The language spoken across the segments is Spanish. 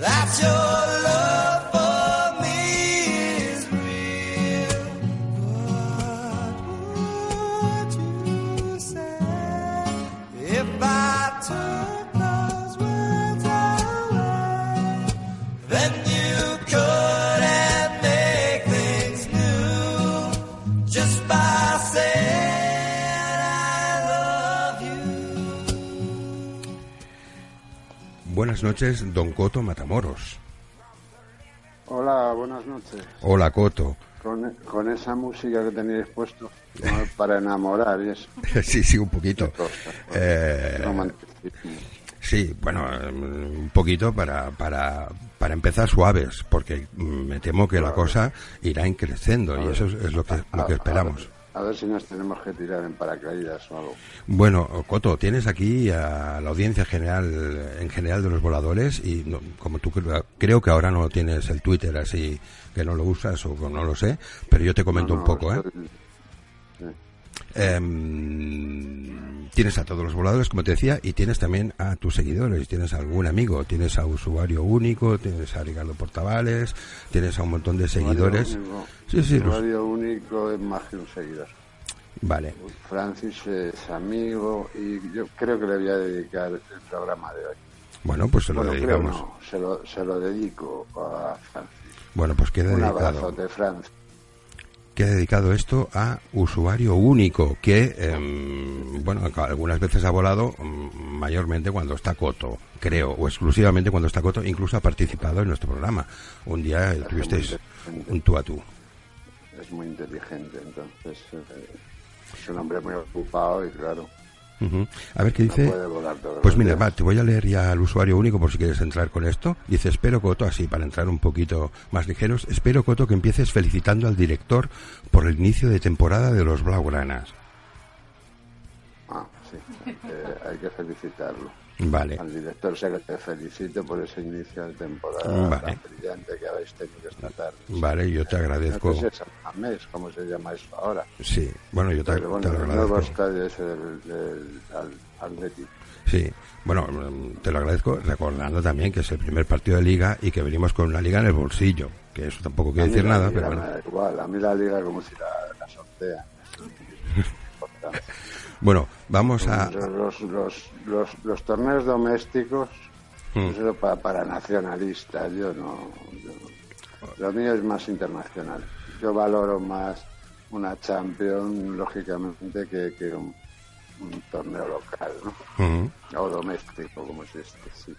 That's your love noches, don Coto Matamoros. Hola, buenas noches. Hola, Coto. Con, con esa música que tenéis puesto ¿no? para enamorar y eso. sí, sí, un poquito. Eh, sí, bueno, eh, un poquito para, para, para empezar suaves, porque mm, me temo que la cosa irá increciendo y eso es, es lo que, lo que esperamos. A ver si nos tenemos que tirar en paracaídas o algo. Bueno, Coto, tienes aquí a la audiencia general, en general de los voladores y no- como tú cre- creo que ahora no tienes el Twitter así que no lo usas o no lo sé, pero yo te comento No, un poco, ¿eh? estoy-. Em, tienes a todos los voladores, como te decía, y tienes también a tus seguidores. Tienes a algún amigo, tienes a usuario único, tienes a Ricardo Portavales, tienes a un montón de seguidores. Usuario único. Sí, sí, los- Usuario único es más que un seguidor. Vale. Francis es amigo y yo creo que le voy a dedicar el programa de hoy. Bueno, pues se lo Bueno, creo dedicamos. no, se lo, se lo dedico a Francis. Bueno, pues queda Un dedicado. abrazote, Francis. Queda dedicado esto a usuario único, que, em, bueno, algunas veces ha volado mm, mayormente cuando está Coto, creo, o exclusivamente cuando está Coto, incluso ha participado en nuestro programa. Un día tuvisteis un tú a tú. es muy inteligente, entonces eh, es un hombre muy ocupado y claro, A ver qué dice. volar Pues mira, va, te voy a leer ya al usuario único por si quieres entrar con esto. Dice, espero Coto, así para entrar un poquito más ligeros, espero Coto que empieces felicitando al director por el inicio de temporada de los Blaugranas. Ah, sí, eh, hay que felicitarlo. Vale, Al director que te felicito por ese inicio de temporada Vale. tan brillante que habéis tenido esta tarde. vale, yo te agradezco. No sé si es San Mamés, ¿cómo se llama eso ahora? Sí, bueno, yo te, Pero te bueno, lo el nuevo agradezco. del Athletic. Sí, bueno, mm, te lo agradezco recordando también que es el primer partido de liga y que venimos con una liga en el bolsillo, que eso tampoco quiere decir nada, pero bueno. igual, a mí la liga como si la, la sortea. Bueno, vamos a... Los, los, los, los, torneos domésticos, Mm. eso para, para nacionalistas, yo no, yo. Lo mío es más internacional. Yo valoro más una Champions, lógicamente, que, que un, un torneo local, ¿no? Ujú. O doméstico, como es este, sí.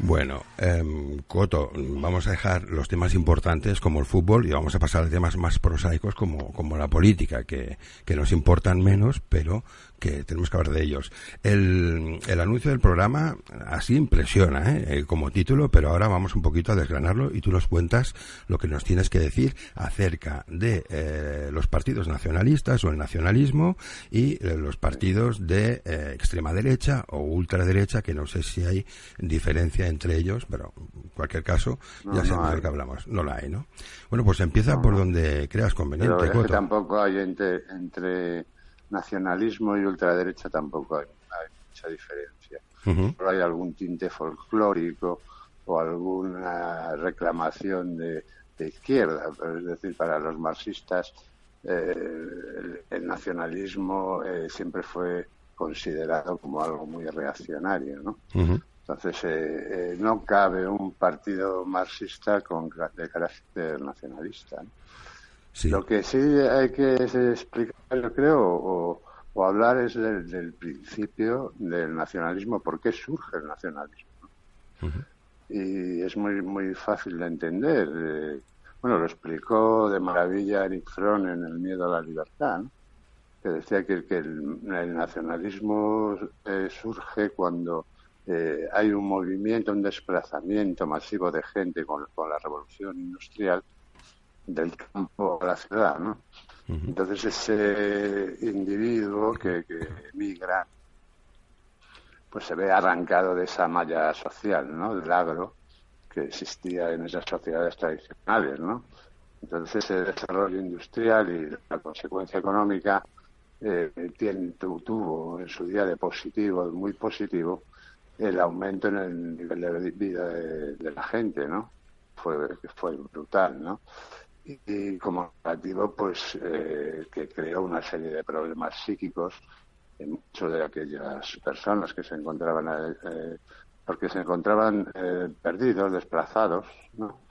Bueno, em, Coto, vamos a dejar los temas importantes como el fútbol y vamos a pasar a temas más prosaicos como, como la política, que, que nos importan menos, pero que tenemos que hablar de ellos. El, el anuncio del programa así impresiona ¿eh? Eh, como título, pero ahora vamos un poquito a desgranarlo y tú nos cuentas lo que nos tienes que decir acerca de eh, los partidos nacionalistas o el nacionalismo y eh, los partidos de eh, extrema derecha o ultraderecha, que no sé si hay diferencia entre ellos, pero en cualquier caso No, ya no sabemos de que hablamos. No la hay, ¿no? Bueno, pues empieza por donde creas conveniente, Pero es que tampoco hay entre, entre nacionalismo y ultraderecha, tampoco hay, hay mucha diferencia. Ujú. Solo hay algún tinte folclórico o alguna reclamación de, de izquierda. Pero es decir, para los marxistas eh, el, el nacionalismo eh, siempre fue considerado como algo muy reaccionario, ¿no? Entonces, eh, eh, no cabe un partido marxista con, de carácter nacionalista. ¿no? Sí. Lo que sí hay que explicar, yo creo, o, o hablar es del, del principio del nacionalismo, por qué surge el nacionalismo. Y es muy muy fácil de entender. eh, bueno, lo explicó de maravilla Eric Fromm en El miedo a la libertad, ¿no? que decía que, que el, el nacionalismo eh, surge cuando eh, hay un movimiento, un desplazamiento masivo de gente con, con la revolución industrial del campo a la ciudad, ¿no? Entonces ese individuo que, que migra, pues se ve arrancado de esa malla social, ¿no? Del agro que existía en esas sociedades tradicionales, ¿no? Entonces ese desarrollo industrial y la consecuencia económica eh, tiene, tu- tuvo en su día de positivo, muy positivo, el aumento en el nivel de vida de, de la gente, ¿no? Fue, fue brutal, ¿no? Y, como negativo, pues eh, que creó una serie de problemas psíquicos en muchas de aquellas personas que se encontraban, eh, porque se encontraban eh, perdidos, desplazados, ¿no?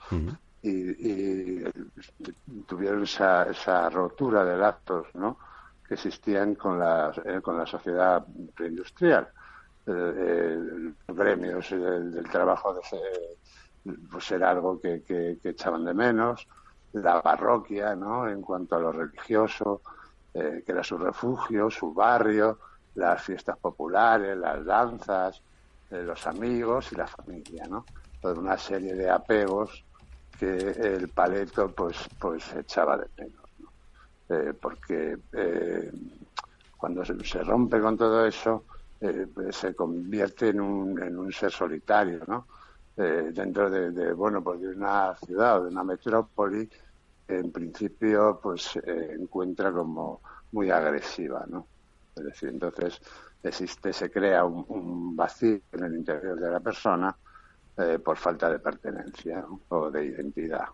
y, y tuvieron esa, esa rotura de lazos ¿no? que existían con la, eh, con la sociedad preindustrial. Eh, eh, los gremios del, del trabajo de pues era algo que, que- que echaban de menos. La parroquia, ¿no? en cuanto a lo religioso, eh, que era su refugio, su barrio, las fiestas populares, las danzas, eh, los amigos y la familia, ¿no? Toda una serie de apegos que el paleto pues pues echaba de menos ¿no? Eh, porque eh, cuando se, se rompe con todo eso pues se convierte en un, en un ser solitario ¿no? Eh, dentro de, bueno pues de una ciudad o de una metrópoli en principio pues eh, encuentra como muy agresiva ¿no? es decir entonces existe se crea un, vacío en el interior de la persona eh, por falta de pertenencia o de identidad.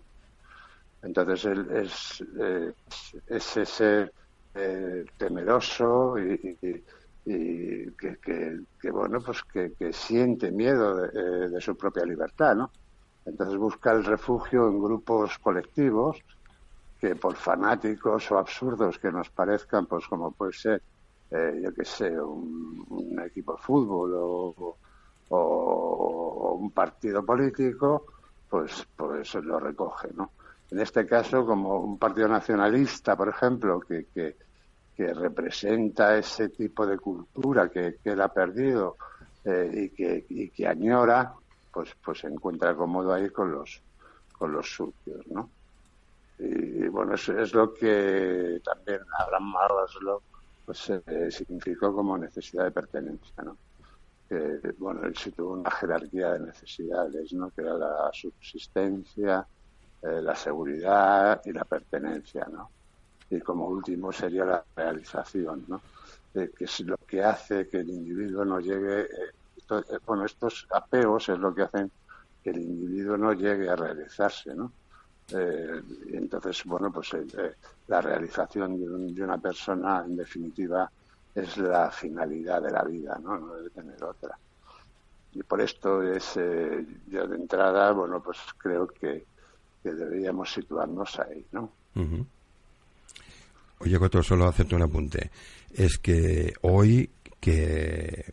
Entonces él es, eh, es ese eh, temeroso y, y- y que, que- que, bueno pues que, que siente miedo de, eh, de su propia libertad, ¿no? Entonces busca el refugio en grupos colectivos que por fanáticos o absurdos que nos parezcan, pues como puede ser, eh, yo qué sé, un, un equipo de fútbol o, o- o un partido político, pues, pues lo recoge, ¿no? En este caso, como un partido nacionalista, por ejemplo, que, que, que representa ese tipo de cultura que, que él ha perdido eh, y, que, y que añora, pues, pues se encuentra cómodo ahí con los, con los suyos, ¿no? Y bueno, eso es lo que también Abraham Maslow pues, eh, significó como necesidad de pertenencia, ¿no? Que, bueno, él situó una jerarquía de necesidades, ¿no? Que era la subsistencia, eh, la seguridad y la pertenencia, ¿no? Y como último sería la realización, ¿no? Eh, que es lo que hace que el individuo no llegue, eh, eh, bueno, estos apegos es lo que hacen que el individuo no llegue a realizarse, ¿no? Y entonces, bueno, pues la realización de, un- de una persona, en definitiva, es la finalidad de la vida, ¿no? No debe tener otra. Y por esto es, yo de entrada, bueno, pues creo que, deberíamos situarnos ahí, ¿no? Ujú. Oye, Coto, solo hacerte un apunte. Es que hoy que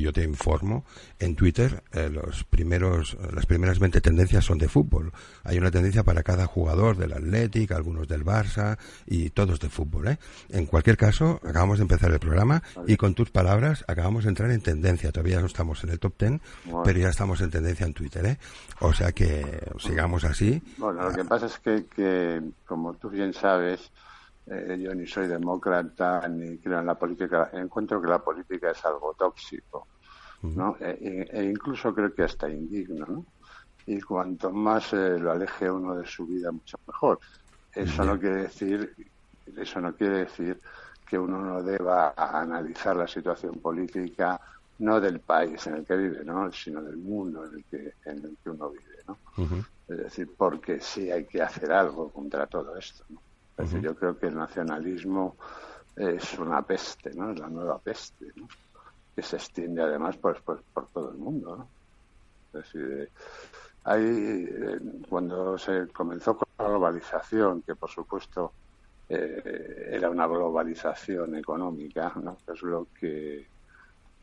yo te informo, en Twitter eh, los primeros, las primeras 20 tendencias son de fútbol. Hay una tendencia para cada jugador del Athletic, algunos del Barça y todos de fútbol. ¿eh? En cualquier caso, acabamos de empezar el programa y con tus palabras acabamos de entrar en tendencia. Todavía no estamos en el top 10, Bueno. pero ya estamos en tendencia en Twitter. ¿eh? O sea que sigamos así. Bueno, lo que pasa es que, que, como tú bien sabes, eh, yo ni soy demócrata ni creo en la política. Encuentro que la política es algo tóxico, ¿no? E, e- e incluso creo que hasta indigno, ¿no? Y cuanto más eh, lo aleje uno de su vida, mucho mejor. Eso no quiere decir, eso no quiere decir que uno no deba analizar la situación política no del país en el que vive, ¿no? sino del mundo en el que en el que uno vive, ¿no? Es decir, porque sí hay que hacer algo contra todo esto. ¿no? Es decir, yo creo que el nacionalismo es una peste, ¿no? Es la nueva peste, ¿no? Que se extiende además pues, pues, por todo el mundo, ¿no? Es decir, hay, eh, cuando se comenzó con la globalización, que por supuesto eh, era una globalización económica, ¿no? Es lo que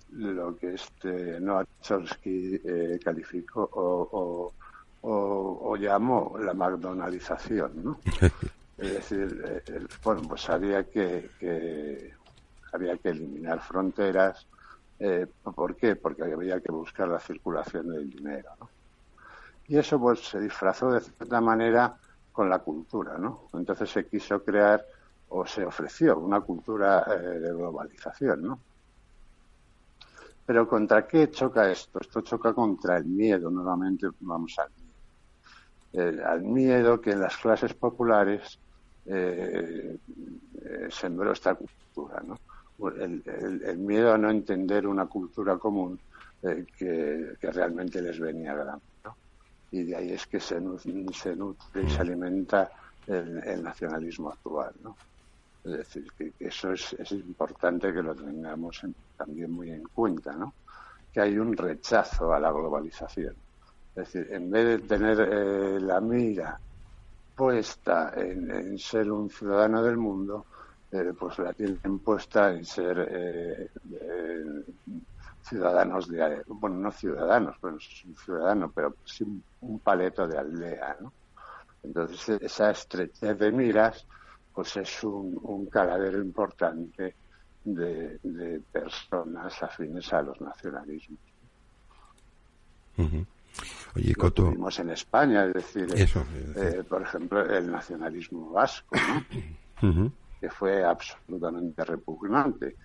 lo que este Noah Chomsky eh, calificó o, o, o- o llamó la McDonaldización, ¿no? Es decir, bueno, pues había que, que- había que eliminar fronteras Eh, ¿Por qué? Porque había que buscar la circulación del dinero. Y eso pues se disfrazó de cierta manera con la cultura, ¿no? Entonces se quiso crear o se ofreció una cultura eh, de globalización, ¿no? Pero ¿contra qué choca esto? Esto choca contra el miedo, nuevamente vamos al miedo. Eh, al miedo que en las clases populares eh, eh, sembró esta cultura, ¿no? El, miedo a no entender una cultura común eh, que, realmente les venía grande, ¿no? Y de ahí es que se, nu- se nutre y se alimenta el, nacionalismo actual, ¿no? Es decir, que, eso es, importante que lo tengamos en- también muy en cuenta, ¿no? Que hay un rechazo a la globalización. Es decir, en vez de tener eh, la mira puesta en, ser un ciudadano del mundo, eh, pues la tienen puesta en ser eh, ciudadanos de, bueno, no ciudadanos, bueno, es un ciudadano, pero sí un, un paleto de aldea, ¿no? Entonces, esa estrechez de miras, pues es un, caladero importante de, personas afines a los nacionalismos. Ujú. Oye, Lo Coto, tuvimos en España, es decir, Eso, eh, por ejemplo, el nacionalismo vasco, que fue absolutamente repugnante.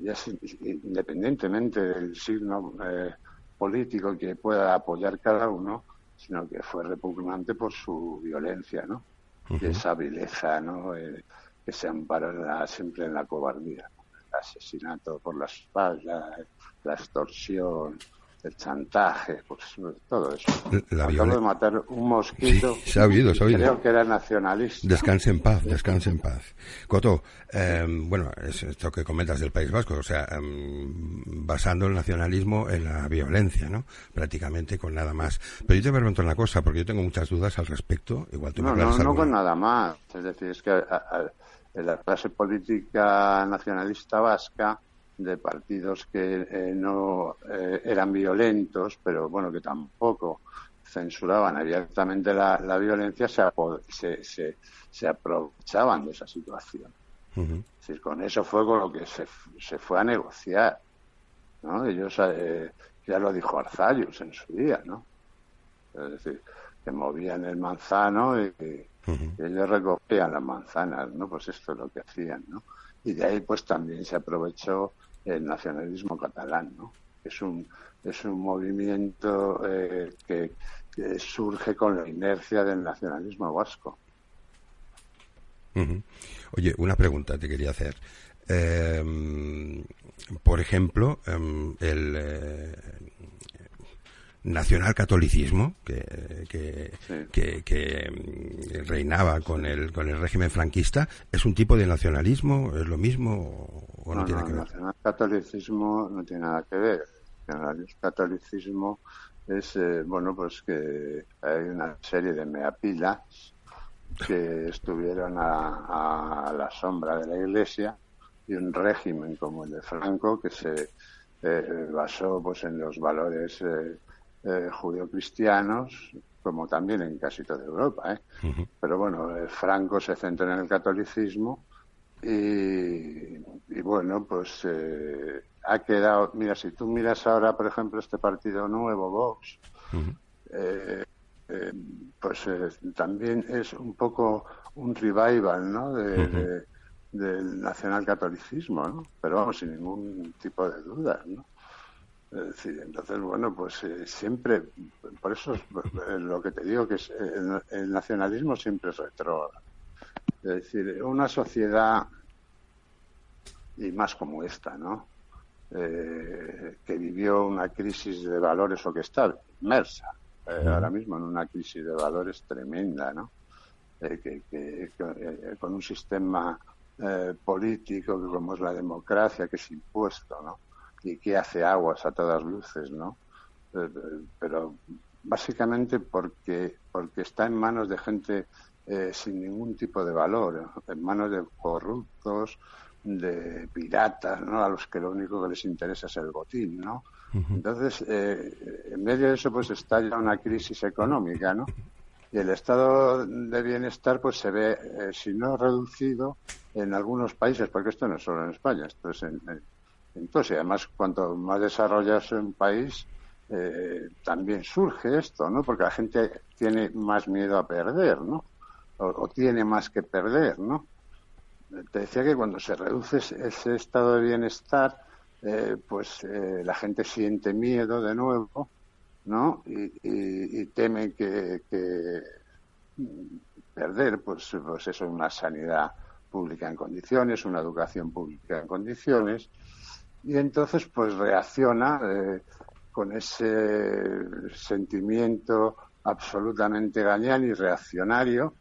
Y es independientemente del signo eh, político que pueda apoyar cada uno, sino que fue repugnante por su violencia, ¿no? Y esa vileza, ¿no? Eh, que se ampara en la- siempre en la cobardía. ¿no? El asesinato por la espalda, la extorsión, el chantaje, pues todo eso. La Acabo de matar un mosquito. Sí, se ha oído, se ha y oído. Creo que era nacionalista. Descanse en paz, descanse en paz. Coto, eh, bueno, es esto que comentas del País Vasco, o sea, em, basando el nacionalismo en la violencia, ¿no? Prácticamente con nada más. Pero yo te pregunto una cosa, porque yo tengo muchas dudas al respecto. Igual tú me No, no, no alguna. con nada más. Es decir, es que a- la clase política nacionalista vasca, de partidos que eh, no eh, eran violentos, pero bueno, que tampoco censuraban abiertamente la, la violencia, se, se, se, se aprovechaban de esa situación. Ujú. Es decir, con eso fue con lo que se, se fue a negociar. ¿no? Ellos, eh, ya lo dijo Arzayus en su día, ¿no? Es decir, que movían el manzano y, Ujú. y ellos recogían las manzanas, ¿no? Pues esto es lo que hacían, ¿no? Y de ahí, pues también se aprovechó el nacionalismo catalán, ¿no? Es un, es un movimiento eh, que, surge con la inercia del nacionalismo vasco. Oye, una pregunta te quería hacer. Eh, por ejemplo, em, el eh, nacionalcatolicismo que, que, Sí. que- que, em, reinaba con el, con el régimen franquista, ¿es un tipo de nacionalismo? ¿Es lo mismo o, no, No, tiene no, que el ver? nacionalcatolicismo no tiene nada que ver. El catolicismo es, eh, bueno, pues que hay una serie de meapilas que estuvieron a, a la sombra de la Iglesia y un régimen como el de Franco que se eh, basó pues en los valores eh, eh, judio-cristianos como también en casi toda Europa, ¿eh? Pero bueno, eh, Franco se centró en el catolicismo y, y bueno, pues eh, ha quedado, mira, si tú miras ahora, por ejemplo, este partido nuevo, Vox, eh, eh, pues también es un poco un revival, ¿no? De- del nacionalcatolicismo, ¿no? Pero vamos, sin ningún tipo de duda, ¿no? Decir, entonces, bueno, pues eh, siempre, por eso es eh, lo que te digo, que es, eh, el, el nacionalismo siempre es retrógrado. Es decir, una sociedad, y más como esta, ¿no? Eh, que vivió una crisis de valores o que está inmersa eh, ahora mismo en una crisis de valores tremenda, ¿no? Que, que- que, con un sistema eh, político que como es la democracia, que es impuesto, ¿no? Y que hace aguas a todas luces, ¿no? Eh, eh, pero básicamente porque porque está en manos de gente eh, sin ningún tipo de valor, en manos de corruptos, de piratas, ¿no? A los que lo único que les interesa es el botín, ¿no? Entonces, eh, en medio de eso, pues estalla una crisis económica, ¿no? Y el estado de bienestar, pues se ve, eh, si no reducido, en algunos países, porque esto no es solo en España, esto es en, en- Entonces, además, cuanto más desarrollado es un país, eh, también surge esto, ¿no? Porque la gente tiene más miedo a perder, ¿no? O, tiene más que perder, ¿no? Te decía que cuando se reduce ese estado de bienestar, eh, pues eh, la gente siente miedo de nuevo, ¿no? Y, teme que, perder, pues, pues eso, una sanidad pública en condiciones, una educación pública en condiciones, y entonces pues reacciona eh, con ese sentimiento absolutamente gañán y reaccionario,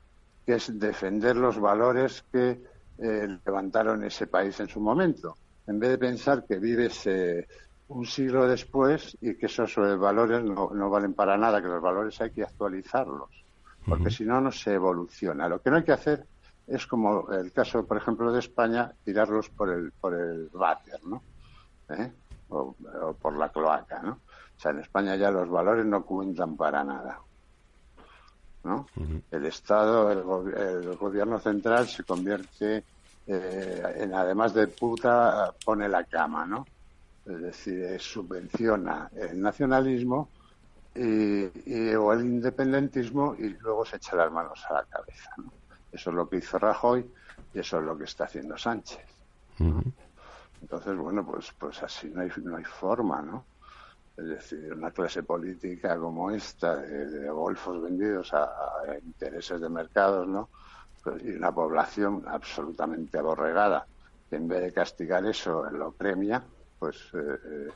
que es defender los valores que eh, levantaron ese país en su momento, en vez de pensar que vives eh, un siglo después y que esos valores no, no, valen para nada, que los valores hay que actualizarlos, porque si no, no se evoluciona. Lo que no hay que hacer es como el caso, por ejemplo, de España, tirarlos por el, por el váter, ¿no? ¿Eh? O, por la cloaca, ¿no? O sea, en España ya los valores no cuentan para nada. ¿no? El Estado, el, gobierno central se convierte eh, en, además de puta, pone la cama, ¿no? Es decir, subvenciona el nacionalismo y, o el independentismo y luego se echa las manos a la cabeza, ¿no? Eso es lo que hizo Rajoy y eso es lo que está haciendo Sánchez. Entonces, bueno, pues, pues así no hay, no hay forma, ¿no? Es decir, una clase política como esta, de, golfos vendidos a, intereses de mercados, ¿no? Pues, y una población absolutamente aborregada, que en vez de castigar eso lo premia, pues eh, eh,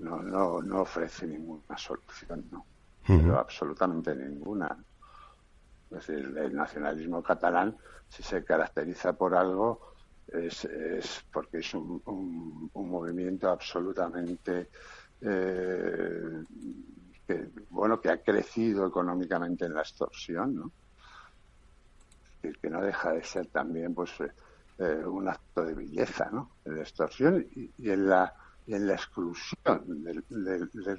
no, no, no ofrece ninguna solución, ¿no? Pero absolutamente ninguna. Es decir, el nacionalismo catalán, si se caracteriza por algo, es, porque es un, movimiento absolutamente eh, que, bueno que ha crecido económicamente en la extorsión, ¿no? que no deja de ser también pues eh, un acto de belleza, ¿no? En la extorsión y, en la en la exclusión del,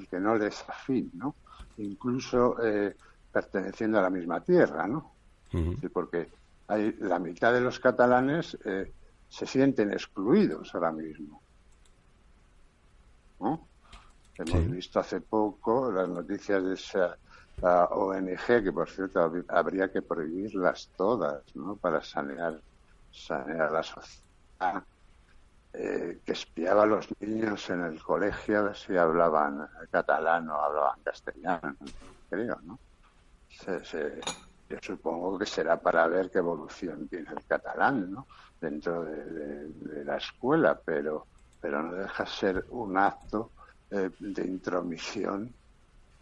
que no le es afín, ¿no? Incluso eh, perteneciendo a la misma tierra, ¿no? porque hay la mitad de los catalanes eh, se sienten excluidos ahora mismo. ¿no? Hemos visto hace poco las noticias de esa ONG, que por cierto habría que prohibirlas todas, ¿no? Para sanear, sanear la sociedad, eh, que espiaba a los niños en el colegio a ver si hablaban catalán o hablaban castellano, creo, ¿no? Yo supongo que será para ver qué evolución tiene el catalán, ¿no? Dentro de, la escuela, pero, pero no deja ser un acto eh, de intromisión,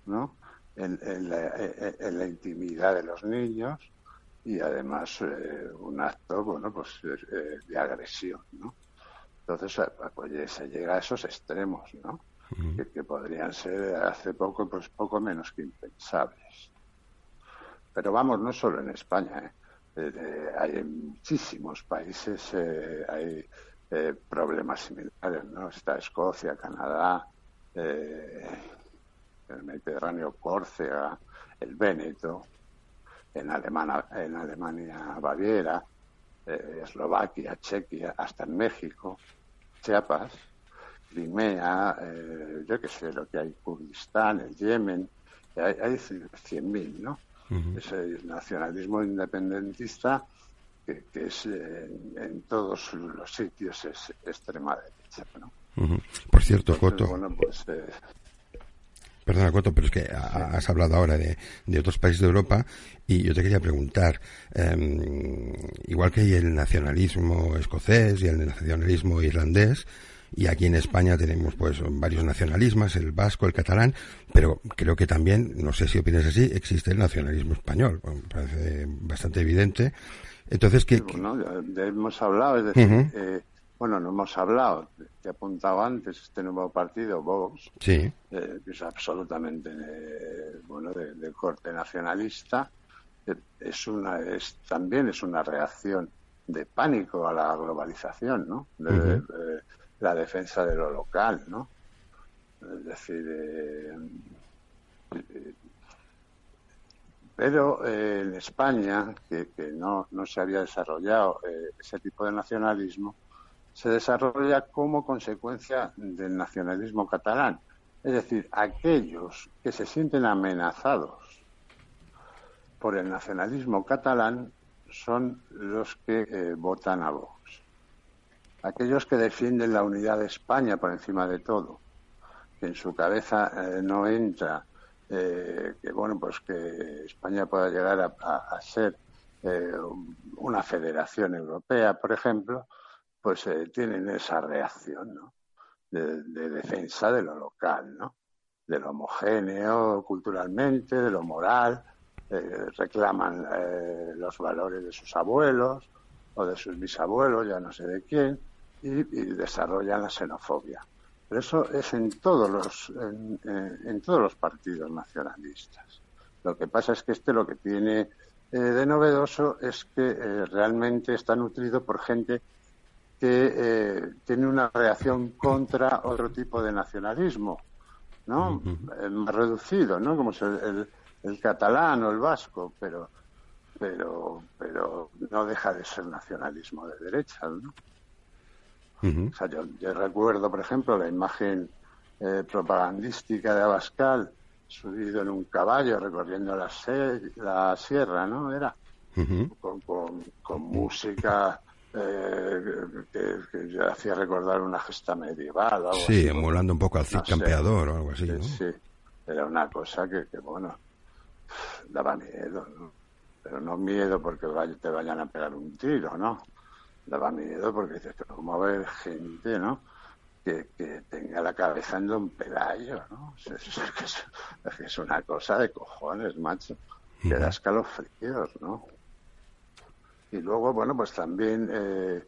¿no? En, la, intimidad de los niños y además eh, un acto, bueno, pues eh, de agresión, ¿no? Entonces, pues se llega a esos extremos, ¿no? que, que, podrían ser hace poco, pues poco menos que impensables. Pero vamos, no solo en España, ¿eh? hay en muchísimos países eh, hay eh, problemas similares, ¿no? Está Escocia, Canadá, el Mediterráneo, Córcega, el Véneto, en, Alemania, en Alemania, Baviera, Eslovaquia, Chequia, hasta en México, Chiapas, Crimea, yo qué sé, lo que hay, Kurdistán, el Yemen, hay, hay 100.000, ¿no? Ese nacionalismo independentista que, es eh, en todos los sitios es extrema derecha. ¿no? Por cierto, Coto. Pues, eh, Perdona, Coto, pero es que has hablado ahora de, otros países de Europa y yo te quería preguntar, em, igual que hay el nacionalismo escocés y el nacionalismo irlandés, y aquí en España tenemos pues varios nacionalismos, el vasco, el catalán, pero creo que también, no sé si opinas así, existe el nacionalismo español, parece bastante evidente. Entonces, ¿qué, bueno, hemos hablado, es decir, eh, bueno, no hemos hablado, te he apuntado antes, este nuevo partido, Vox, sí. Eh, que es absolutamente, eh, bueno, de, corte nacionalista, es una, es, también es una reacción de pánico a la globalización, ¿no? La defensa de lo local, ¿no? Es decir, eh, eh, pero eh, en España, que, no, no, se había desarrollado ese tipo de nacionalismo, se desarrolla como consecuencia del nacionalismo catalán. Es decir, aquellos que se sienten amenazados por el nacionalismo catalán son los que eh, votan a Vox. Aquellos que defienden la unidad de España por encima de todo, que en su cabeza eh, no entra eh, que bueno pues que España pueda llegar a, ser una federación europea, por ejemplo, pues tienen esa reacción ¿no? de, de, defensa de lo local, ¿no? de lo homogéneo culturalmente, de lo moral, eh, reclaman eh, los valores de sus abuelos o de sus bisabuelos, ya no sé de quién, y, desarrollan la xenofobia. Pero eso es en todos los en, todos los partidos nacionalistas. Lo que pasa es que este lo que tiene eh, de novedoso es que realmente está nutrido por gente que tiene una reacción contra otro tipo de nacionalismo, ¿no? Más reducido, ¿no? Como el, el catalán o el vasco, pero pero pero no deja de ser nacionalismo de derecha, ¿no? O sea, yo, recuerdo, por ejemplo, la imagen eh, propagandística de Abascal subido en un caballo recorriendo la, la sierra, ¿no? Era con, con, música eh, que, que, hacía recordar una gesta medieval. Algo sí, emulando un poco al Cid Campeador o algo así, ¿no? Sí, era una cosa que, que bueno, daba miedo, Pero no miedo porque te vayan a pegar un tiro, ¿no? Daba miedo porque dices, pero ¿cómo va a haber gente, ¿no? Que, tenga la cabeza en un Pelayo, ¿no? Es, que es, una cosa de cojones, macho. Que da escalofríos, ¿no? Y luego, bueno, pues también eh,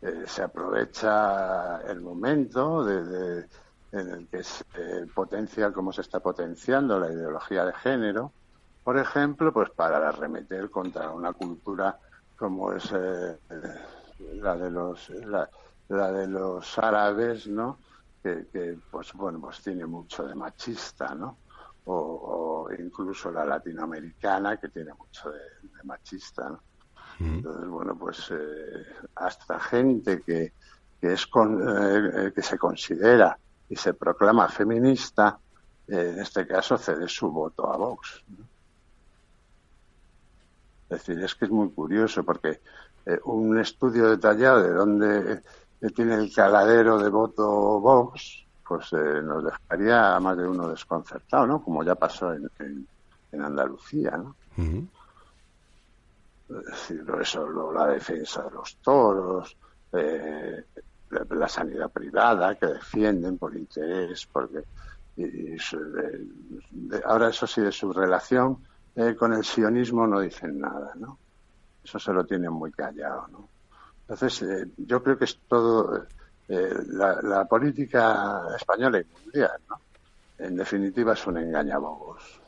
eh, se aprovecha el momento de, en el que se potencia, como se está potenciando la ideología de género, por ejemplo, pues para arremeter contra una cultura como es eh, la de los la, de los árabes, ¿no? Que, pues bueno, pues tiene mucho de machista, ¿no? O, incluso la latinoamericana que tiene mucho de, machista, ¿no? Mm. Entonces, bueno, pues eh, hasta gente que, que es eh, que se considera y se proclama feminista, en este caso cede su voto a Vox. ¿no? Es decir, es que es muy curioso porque eh, un estudio detallado de dónde eh, tiene el caladero de voto Vox, pues eh, nos dejaría a más de uno desconcertado, ¿no? Como ya pasó en, en, Andalucía, ¿no? Es decir, eso, la defensa de los toros, la, sanidad privada que defienden por interés, porque ahora eso sí de su relación eh, con el sionismo no dicen nada, ¿no? Eso se lo tienen muy callado, ¿no? Entonces, eh, yo creo que es todo eh, la, política española y mundial, ¿no? En definitiva es un engañabobos.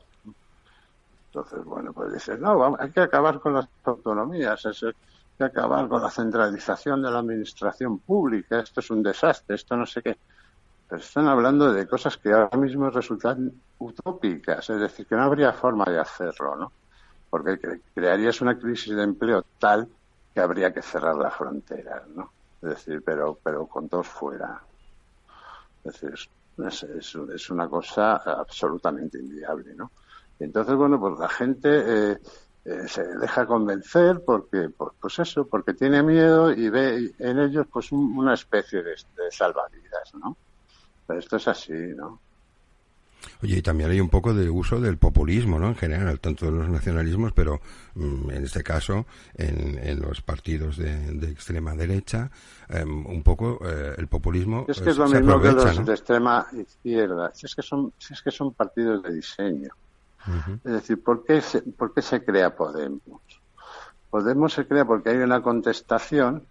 Entonces, bueno, pues dicen, no, hay que acabar con las autonomías, hay que acabar con la centralización de la administración pública, esto es un desastre, esto no sé qué. Pero están hablando de cosas que ahora mismo resultan utópicas, es decir, que no habría forma de hacerlo, ¿no? Porque crearías una crisis de empleo tal que habría que cerrar las fronteras, ¿no? Es decir, pero, pero con todos fuera. Es decir, es, una cosa absolutamente inviable, ¿no? entonces, bueno, pues la gente eh, eh, se deja convencer porque, pues, pues, eso, porque tiene miedo y ve en ellos pues una especie de, de salvavidas, ¿no? esto es así, ¿no? Oye, y también hay un poco de uso del populismo, ¿no? En general, tanto de los nacionalismos, pero mm, en este caso, en, los partidos de, extrema derecha, em, un poco eh, el populismo. Es que es lo mismo que los de extrema izquierda. Si es que son, si es que son partidos de diseño. Es decir, ¿por qué, se, ¿por qué se crea Podemos? Podemos se crea porque hay una contestación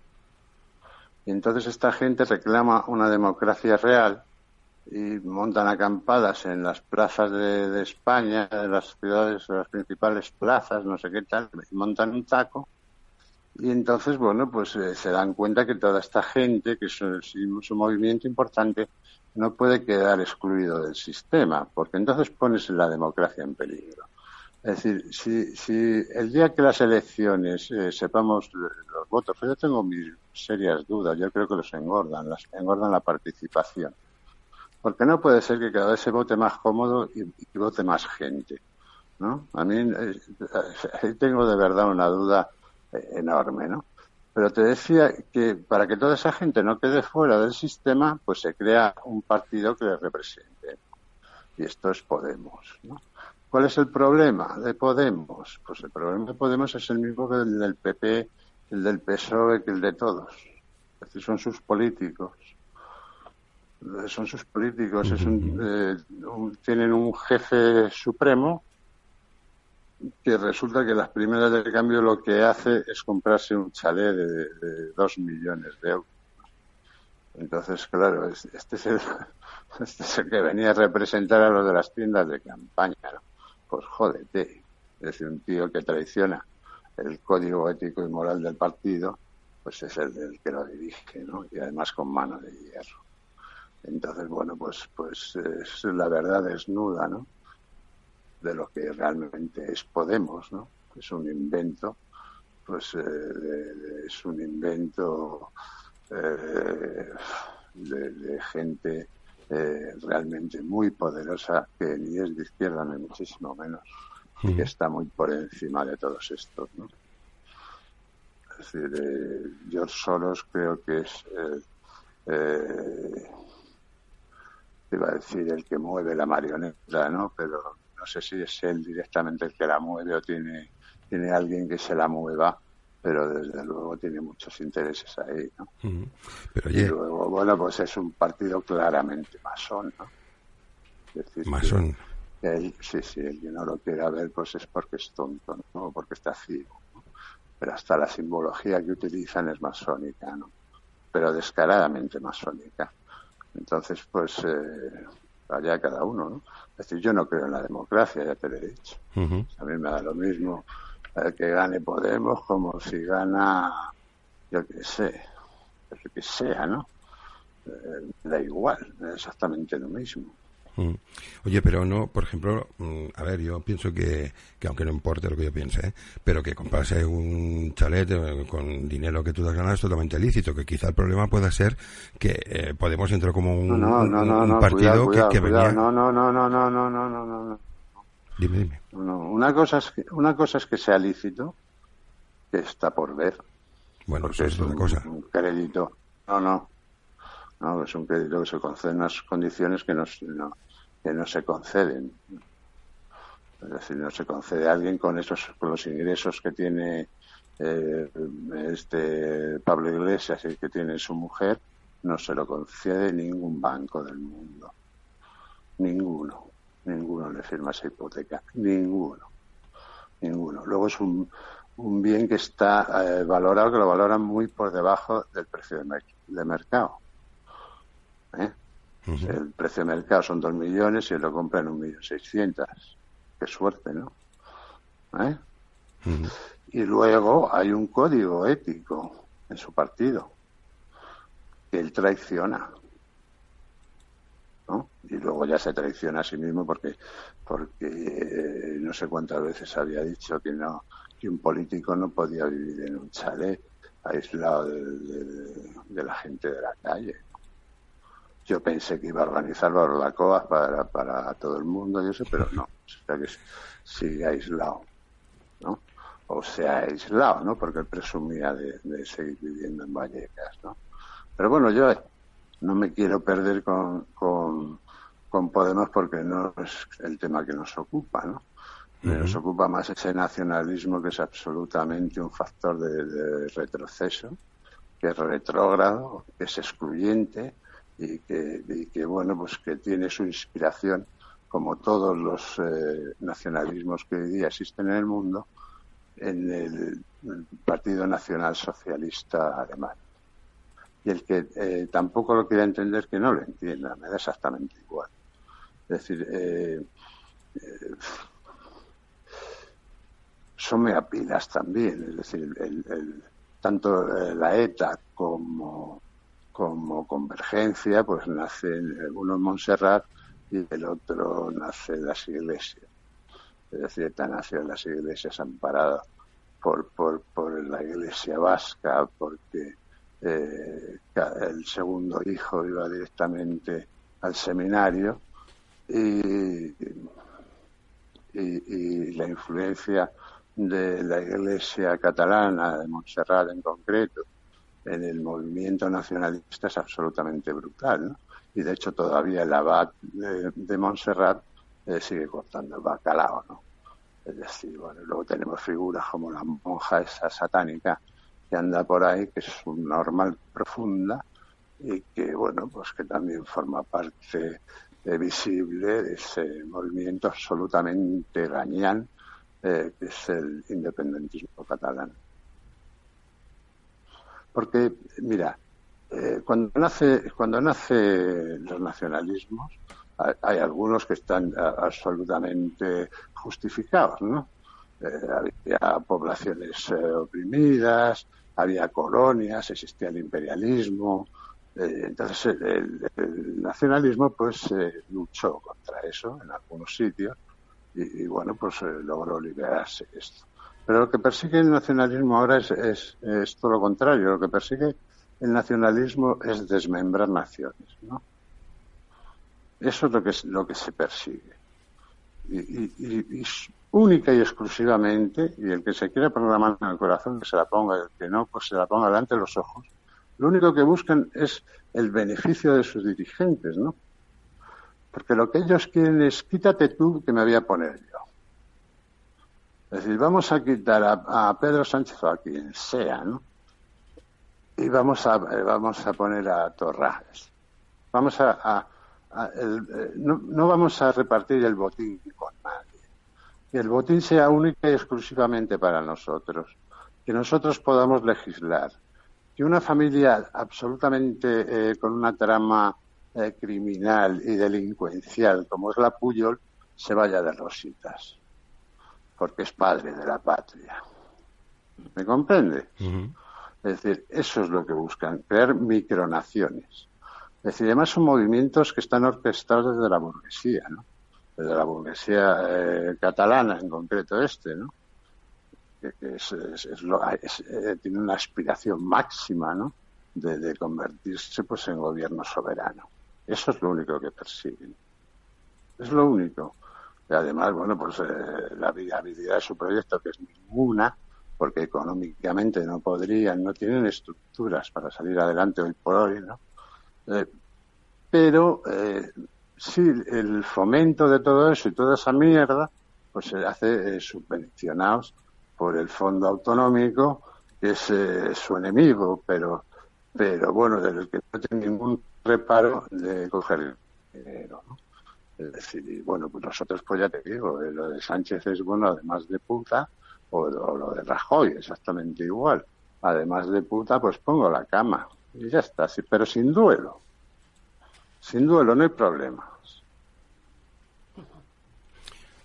y entonces esta gente reclama una democracia real y montan acampadas en las plazas de, España, en las ciudades, las principales plazas, no sé qué tal, montan un taco y entonces, bueno, pues eh, se dan cuenta que toda esta gente, que es un, movimiento importante, no puede quedar excluido del sistema, porque entonces pones la democracia en peligro. Es decir, si, si el día que las elecciones eh, sepamos los votos. Pero yo tengo mis serias dudas. Yo creo que los engordan, las, engordan la participación. Porque no puede ser que cada vez se vote más cómodo y, y vote más gente. ¿no? A mí eh, eh, tengo de verdad una duda eh, enorme, ¿no? Pero te decía que para que toda esa gente no quede fuera del sistema, pues se crea un partido que les represente. Y esto es Podemos, ¿no? ¿Cuál es el problema de Podemos? Pues el problema de Podemos es el mismo que el del PP, el del PSOE, que el de todos. Es decir, son sus políticos. Son sus políticos. Es un, eh, un- tienen un jefe supremo que resulta que las primeras de cambio lo que hace es comprarse un chalet de, de dos millones de euros. Entonces, claro, es- este es, el, este es el que venía a representar a los de las tiendas de campaña. ¿no? Pues jódete. Es un tío que traiciona el código ético y moral del partido, pues es el, el que lo dirige, ¿no? Y además con mano de hierro. Entonces, bueno, pues, pues es la verdad desnuda, ¿no? de lo que realmente es Podemos, ¿no? Es un invento, pues eh, de- de- es un invento eh, de, de gente eh, realmente muy poderosa que ni es de izquierda ni muchísimo menos y que está muy por encima de todos estos, ¿no? Es decir, eh, George Soros creo que es eh, iba a decir el que mueve la marioneta, ¿no? Pero no sé si es él directamente el que la mueve o tiene, tiene alguien que se la mueva, pero desde luego tiene muchos intereses ahí, ¿no? Pero Y luego, bueno, pues es un partido claramente masón, ¿no? Es decir, masón. que sí, sí, el que no lo quiera ver, pues es porque es tonto, ¿no? O porque está ciego. ¿no? Pero hasta la simbología que utilizan es masónica, ¿no? Pero descaradamente masónica. Entonces, pues, eh, allá cada uno, ¿no? Es decir, yo no creo en la democracia, ya te lo he dicho. A mí me da lo mismo el que gane Podemos como si gana, yo qué sé, el que sea, ¿no? Eh, da igual, exactamente lo mismo. Mm. Oye, pero no, por ejemplo, mm, a ver, yo pienso que, que aunque no importe lo que yo piense, ¿eh? pero que comprarse un chalet eh, con dinero que tú te has ganado es totalmente lícito, que quizá el problema pueda ser que eh, Podemos entró como un, No, no, un- no, no, un no, partido cuidado, que, cuidado, que venía... No, no, no, no, no, no, no, no, no, no. Dime, dime. No, una cosa es que, una cosa es que sea lícito, que está por ver, Bueno, eso es es otra cosa. un crédito. No, no, no, es un crédito que se concede en unas condiciones que no, no- que no se conceden. Es decir, no se concede a alguien con esos, con los ingresos que tiene eh, este Pablo Iglesias y que tiene su mujer, no se lo concede ningún banco del mundo. Ninguno. Ninguno le firma esa hipoteca. Ninguno. Ninguno. Luego es un, un bien que está eh, valorado, que lo valoran muy por debajo del precio de mercado. ¿Eh? Ujú. El precio de mercado son dos millones y lo compra en un millón seiscientas. Qué suerte, ¿no? ¿Eh? Y luego hay un código ético en su partido que él traiciona. ¿no? Y luego ya se traiciona a sí mismo porque, porque eh, no sé cuántas veces había dicho que no que un político no podía vivir en un chalet aislado de, de- de la gente de la calle. Yo pensé que iba a organizar barbacoas para, para todo el mundo y eso, pero no. O sea que sigue aislado. ¿no? O se ha aislado, ¿no? Porque él presumía de, de seguir viviendo en Vallecas, ¿no? Pero bueno, yo no me quiero perder con, con, con Podemos porque no es el tema que nos ocupa, ¿no? Nos ocupa más ese nacionalismo que es absolutamente un factor de, de retroceso, que es retrógrado, que es excluyente y que, que, bueno, pues que tiene su inspiración, como todos los eh, nacionalismos que hoy día existen en el mundo, en el, Partido Nacional Socialista Alemán. Y el que eh, tampoco lo quiera entender, que no lo entienda, me da exactamente igual. Es decir, eh, eh, son megapilas también, es decir, el, el- tanto la ETA como, como Convergencia, pues nacen uno en Montserrat y el otro nace en las iglesias. Es decir, nació en las iglesias amparada por, por, por la iglesia vasca, porque eh, el segundo hijo iba directamente al seminario y, la influencia de la iglesia catalana, de Montserrat en concreto, en el movimiento nacionalista es absolutamente brutal. ¿no? Y de hecho todavía el abad de, de Montserrat eh, sigue cortando el bacalao. ¿no? Es decir, bueno, luego tenemos figuras como la monja esa satánica que anda por ahí, que es un normal profunda y que, bueno, pues que también forma parte eh, visible de ese movimiento absolutamente gañán eh, que es el independentismo catalán. Porque, mira, eh, cuando nace cuando nace los nacionalismos hay, algunos que están absolutamente justificados, ¿no? Eh, había poblaciones eh, oprimidas, había colonias, existía el imperialismo. Eh, entonces el, nacionalismo pues luchó contra eso en algunos sitios y, bueno pues logró liberarse esto. Pero lo que persigue el nacionalismo ahora es, es, todo lo contrario. Lo que persigue el nacionalismo es desmembrar naciones, ¿no? Eso es lo que, lo que se persigue. Y, única y exclusivamente, y el que se quiera programar en el corazón, que se la ponga, el que no, pues se la ponga delante de los ojos, lo único que buscan es el beneficio de sus dirigentes, ¿no? Porque lo que ellos quieren es quítate tú que me voy a poner. Es decir, vamos a quitar a, Pedro Sánchez o a quien sea, ¿no? Y vamos a, vamos a poner a Torrajes. Vamos a, eh, no, no, vamos a repartir el botín con nadie. Que el botín sea única y exclusivamente para nosotros. Que nosotros podamos legislar. Que una familia absolutamente eh, con una trama eh, criminal y delincuencial como es la Puyol se vaya de rositas porque es padre de la patria. ¿Me comprende? Uh -huh. Es decir, eso es lo que buscan, crear micronaciones. Es decir, además son movimientos que están orquestados desde la burguesía, ¿no? Desde la burguesía eh, catalana, en concreto este, ¿no? Que, que es, es, es, lo, eh, tiene una aspiración máxima, ¿no? De, de, convertirse, pues, en gobierno soberano. Eso es lo único que persiguen. Es lo único. Y además, bueno, pues eh, la viabilidad de su proyecto, que es ninguna, porque económicamente no podrían, no tienen estructuras para salir adelante hoy por hoy, ¿no? Eh, pero eh, sí, el fomento de todo eso y toda esa mierda, pues se hace eh, subvencionados por el fondo autonómico, que es su enemigo, pero, pero bueno, del que no tiene ningún reparo de coger dinero, ¿no? Es decir, y bueno, pues nosotros, pues ya te digo, eh, lo de Sánchez es bueno, además de puta, o, lo de Rajoy, exactamente igual. Además de puta, pues pongo la cama. Y ya está, sí, pero sin duelo. Sin duelo, no hay problemas.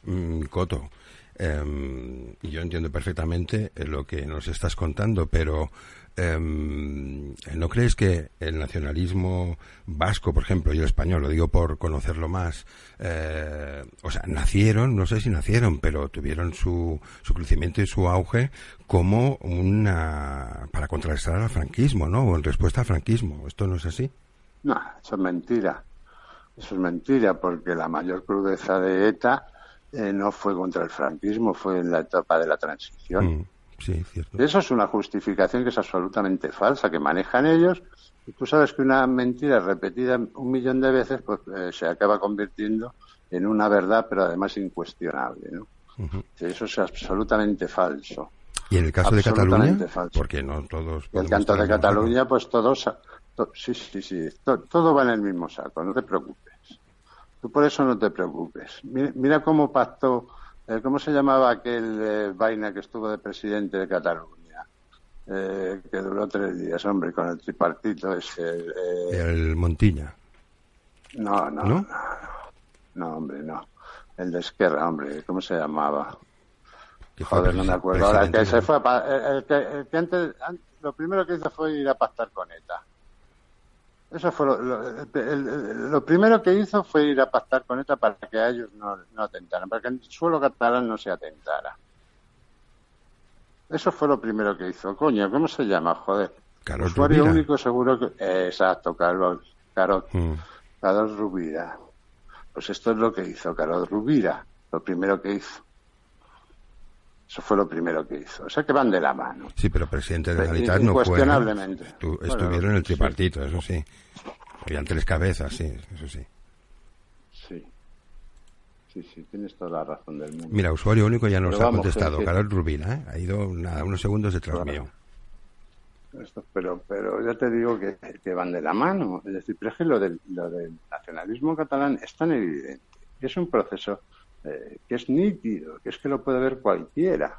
Mm, Coto, eh, yo entiendo perfectamente lo que nos estás contando, pero eh, ¿no crees que el nacionalismo vasco, por ejemplo, y el español, lo digo por conocerlo más, eh, o sea, nacieron, no sé si nacieron, pero tuvieron su, su crecimiento y su auge como una, para contrarrestar al franquismo, ¿no? O en respuesta al franquismo. ¿Esto no es así? No, eso es mentira. Eso es mentira, porque la mayor crudeza de ETA eh, no fue contra el franquismo, fue en la etapa de la transición. Mm. Sí, cierto. Eso es una justificación que es absolutamente falsa, que manejan ellos. Y tú sabes que una mentira repetida un millón de veces pues eh, se acaba convirtiendo en una verdad, pero además incuestionable. ¿no? Uh -huh. Eso es absolutamente falso. ¿Y en el caso de Cataluña? Falso. Porque no todos. El canto de Cataluña, pues todos. To, sí, sí, sí. To, todo va en el mismo saco, no te preocupes. Tú por eso no te preocupes. Mira, mira cómo pactó ¿Cómo se llamaba aquel eh, vaina que estuvo de presidente de Cataluña? Eh, que duró tres días, hombre, con el tripartito ese. el Montilla. No, no, no, no, no, hombre, no. El de Esquerra, hombre, ¿cómo se llamaba? Joder, no me acuerdo. Ahora que se fue a, el, que, el que antes, lo primero que hizo fue ir a pactar con ETA. Eso fue lo, lo, el, lo, primero que hizo fue ir a pactar con ETA para que a ellos no, no atentaran, para que el suelo catalán no se atentara. Eso fue lo primero que hizo. Coño, ¿cómo se llama? Joder. Carol Usuario Rubira. único seguro que... eh, exacto, Carol, Carol, Mm. Carol Rubira. Pues esto es lo que hizo Carol Rubira, lo primero que hizo. Eso fue lo primero que hizo. O sea que van de la mano. Sí, pero presidente de la no fue. ¿eh? incuestionablemente. Estu- Bueno, estuvieron en el sí. tripartito, eso sí. Habían tres cabezas, sí, eso sí. Sí. Sí, sí, tienes toda la razón del mundo. Mira, usuario único ya nos Pero ha vamos, contestado. que- Carol Rubira, ¿eh? Ha ido nada, unos segundos detrás Claro. mío. Esto, pero, pero ya te digo que, que van de la mano. Es decir, pero es que lo del, lo del nacionalismo catalán es tan evidente. Es un proceso eh, que es nítido, que es que lo puede ver cualquiera.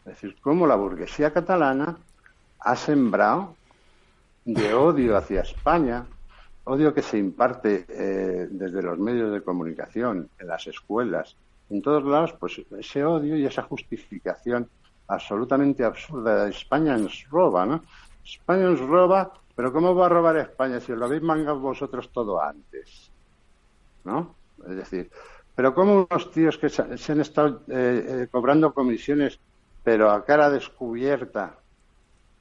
Es decir, cómo la burguesía catalana ha sembrado de odio hacia España, odio que se imparte eh, desde los medios de comunicación, en las escuelas, en todos lados, pues ese odio y esa justificación absolutamente absurda de España nos roba, ¿no? España nos roba, pero ¿cómo va a robar España si lo habéis mangado vosotros todo antes? ¿No? Es decir, pero ¿cómo unos tíos que se, se han estado eh, eh, cobrando comisiones, pero a cara descubierta,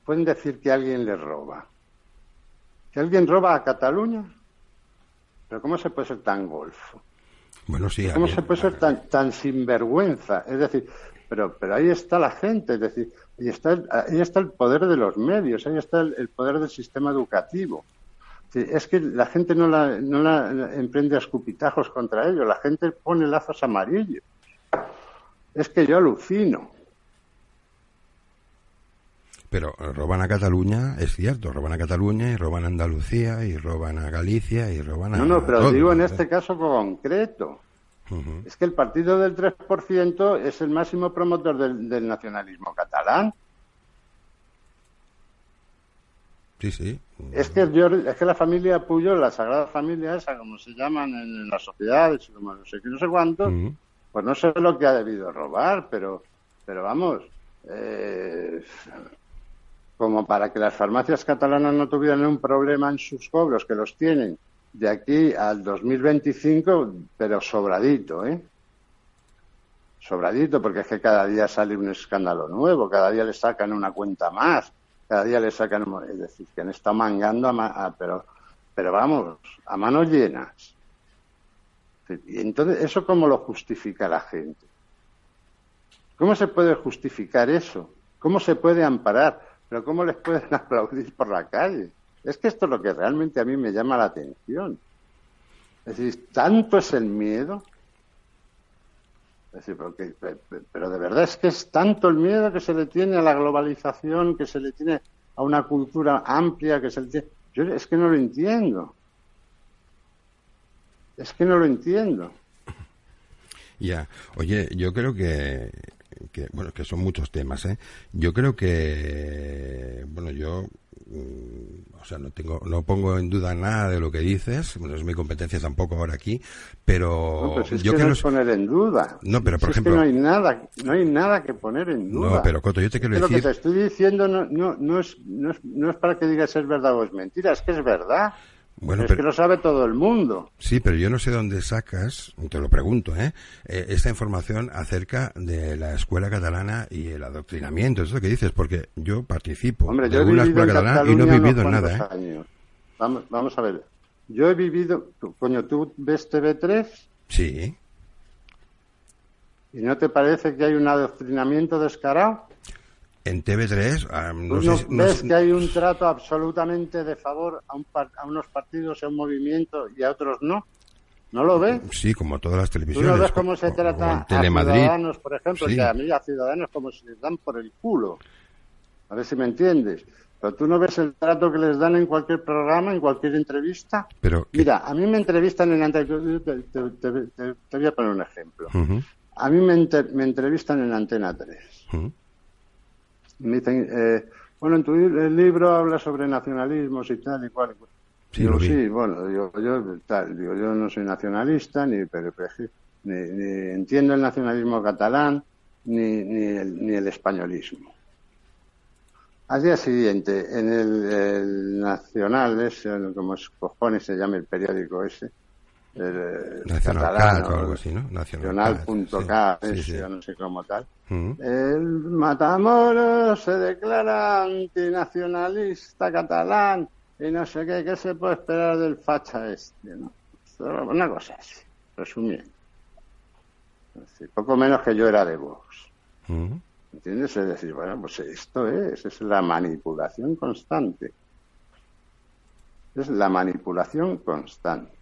pueden decir que alguien les roba? ¿Que alguien roba a Cataluña? ¿Pero cómo se puede ser tan golfo? Bueno, sí. ¿Cómo se puede ser tan, tan sinvergüenza? Es decir, pero, pero ahí está la gente, es decir, ahí está, el, ahí está el poder de los medios, ahí está el, el poder del sistema educativo. Es que la gente no la, no la emprende a escupitajos contra ellos, la gente pone lazos amarillos. Es que yo alucino. Pero roban a Cataluña, es cierto, roban a Cataluña y roban a Andalucía y roban a Galicia y roban a. No, no, pero todo, digo en ¿eh? este caso concreto. Es que el partido del 3% es el máximo promotor del, del nacionalismo catalán. Sí, sí. Es que yo, es que la familia Puyol, la Sagrada Familia esa, como se llaman en, en las sociedades, como no sé qué, no sé cuánto, Ujú. pues no sé lo que ha debido robar, pero, pero vamos, eh, como para que las farmacias catalanas no tuvieran un problema en sus cobros, que los tienen de aquí al 2025, pero sobradito, ¿eh? Sobradito, porque es que cada día sale un escándalo nuevo, cada día le sacan una cuenta más, cada día le sacan, es decir, que han estado mangando, a a- pero, pero vamos, a manos llenas. Y entonces, ¿eso cómo lo justifica la gente? ¿Cómo se puede justificar eso? ¿Cómo se puede amparar? ¿Pero cómo les pueden aplaudir por la calle? Es que esto es lo que realmente a mí me llama la atención. Es decir, tanto es el miedo. Es decir, porque- pe- pe- pero de verdad es que es tanto el miedo que se le tiene a la globalización, que se le tiene a una cultura amplia, que se le tiene... Yo es que no lo entiendo. Es que no lo entiendo. Ya. Oye, yo creo que, que, bueno, que son muchos temas, ¿eh? Yo creo que, bueno, yo, o sea, no tengo, no pongo en duda nada de lo que dices, no es mi competencia tampoco ahora aquí, pero, No, pero si es yo que que no los- es poner en duda. No, pero, Si por es que ejemplo- no hay nada, no hay nada que poner en duda. No, pero Coto, yo te Es quiero que lo que decir, te estoy diciendo no, no, no, es, no, es, no es para que digas es verdad o es mentira, es que es verdad. Bueno, es pero, que lo sabe todo el mundo. Sí, pero yo no sé dónde sacas, te lo pregunto, ¿eh? Eh, esta información acerca de la escuela catalana y el adoctrinamiento, eso que dices, porque yo participo Hombre, yo una escuela catalana y no he vivido en nada, ¿eh? Vamos, vamos a ver. Yo he vivido, tú- coño, ¿tú ves TV3 Sí, y no te parece que hay un adoctrinamiento descarado? En TV3, ah, no ¿Tú sé no ves que hay un trato absolutamente de favor a, un par- a unos partidos, a un movimiento y a otros no? ¿No lo ves? Sí, como todas las ¿Tú televisiones. no ves cómo se trata a ciudadanos, por ejemplo, Sí. que a mí a ciudadanos como si les dan por el culo? A ver si me entiendes. Pero tú no ves el trato que les dan en cualquier programa, en cualquier entrevista. Pero, Mira, a mí me entrevistan en Antena... Te, te- te- te- te voy a poner un ejemplo. A mí me, entrevistan en Antena 3. ujú. Y me dicen, eh, bueno, en tu el libro habla sobre nacionalismos y tal y cual. y cual. Sí, Digo, sí, bueno, digo, yo, tal, digo, yo no soy nacionalista, ni, pero, ni, ni entiendo el nacionalismo catalán, ni, ni, el, ni el españolismo. Al día siguiente, en el, el Nacional, ese, como es cojones se llama el periódico ese, eh, Nacional catalán, Cat o algo así, ¿no? Nacional.cat, sí. No sé cómo tal. Mm. El Matamoros se declara antinacionalista catalán y no sé qué, ¿qué se puede esperar del facha este? ¿no? Una cosa así, resumiendo. Es decir, poco menos que yo era de Vox. Mm. ¿Entiendes? Es decir, bueno, pues esto es, es la manipulación constante. Es la manipulación constante.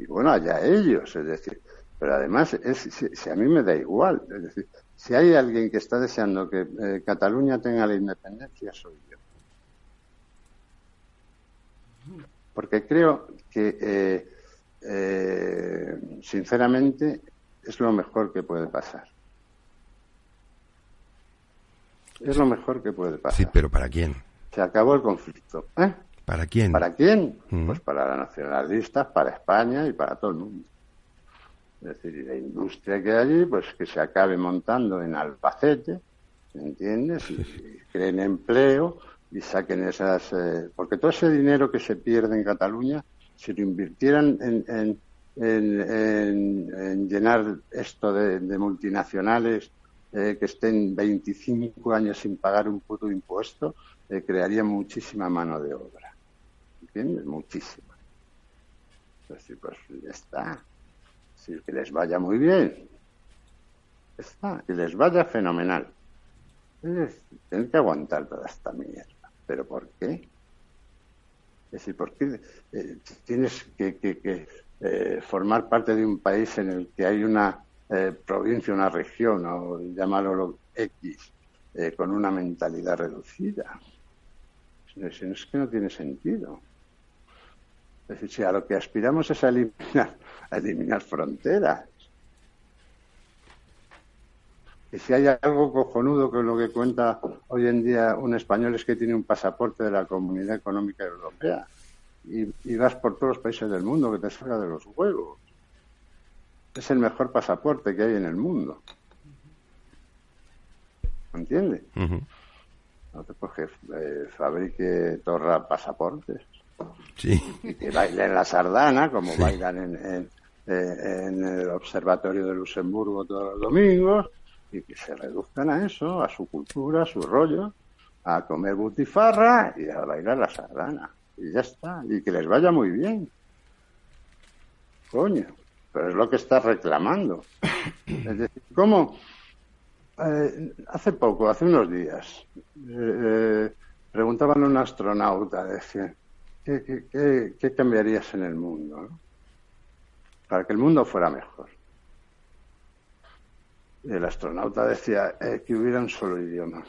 Y bueno, allá ellos, es decir, pero además, es, si, si a mí me da igual, es decir, si hay alguien que está deseando que eh, Cataluña tenga la independencia, soy yo. Porque creo que, eh, eh, sinceramente, es lo mejor que puede pasar. Es lo mejor que puede pasar. Sí, pero ¿para quién? Se acabó el conflicto. ¿eh? ¿Para quién? ¿Para quién? Mm. Pues para los nacionalistas, para España y para todo el mundo. Es decir, y la industria que hay allí, pues que se acabe montando en Albacete, ¿entiendes? Y, y creen empleo y saquen esas... eh, porque todo ese dinero que se pierde en Cataluña, si lo invirtieran en, en, en- en- en llenar esto de, de multinacionales eh, que estén 25 años sin pagar un puto impuesto, eh, crearía muchísima mano de obra. ¿Entiendes? Muchísima. Es decir, pues ya está. Es decir, que les vaya muy bien. Está. Que les vaya fenomenal. Es decir, tienen que aguantar toda esta mierda. ¿Pero por qué? Es decir, ¿por qué eh, tienes que, que- que, eh, formar parte de un país en el que hay una eh, provincia, una región, o llámalo lo X, eh, con una mentalidad reducida? Es que no tiene sentido. Es decir, si a lo que aspiramos es a eliminar, a eliminar fronteras. Y si hay algo cojonudo con lo que cuenta hoy en día un español es que tiene un pasaporte de la Comunidad Económica Europea y, y vas por todos los países del mundo que te salga de los huevos. Es el mejor pasaporte que hay en el mundo. ¿Me entiendes? Ujú. No te pues que eh, fabrique torra pasaportes Sí. y que bailen la sardana como bailan en, en, eh, en el Observatorio de Luxemburgo todos los domingos y que se reduzcan a eso, a su cultura, a su rollo, a comer butifarra y a bailar la sardana. Y ya está. Y que les vaya muy bien. Coño. Pero es lo que está reclamando. Es decir, ¿cómo? Eh, hace poco, hace unos días, eh, eh, preguntaban a un astronauta, decía, ¿qué, qué, qué- qué cambiarías en el mundo? no? Para que el mundo fuera mejor. Y el astronauta decía eh, que hubiera un solo idioma.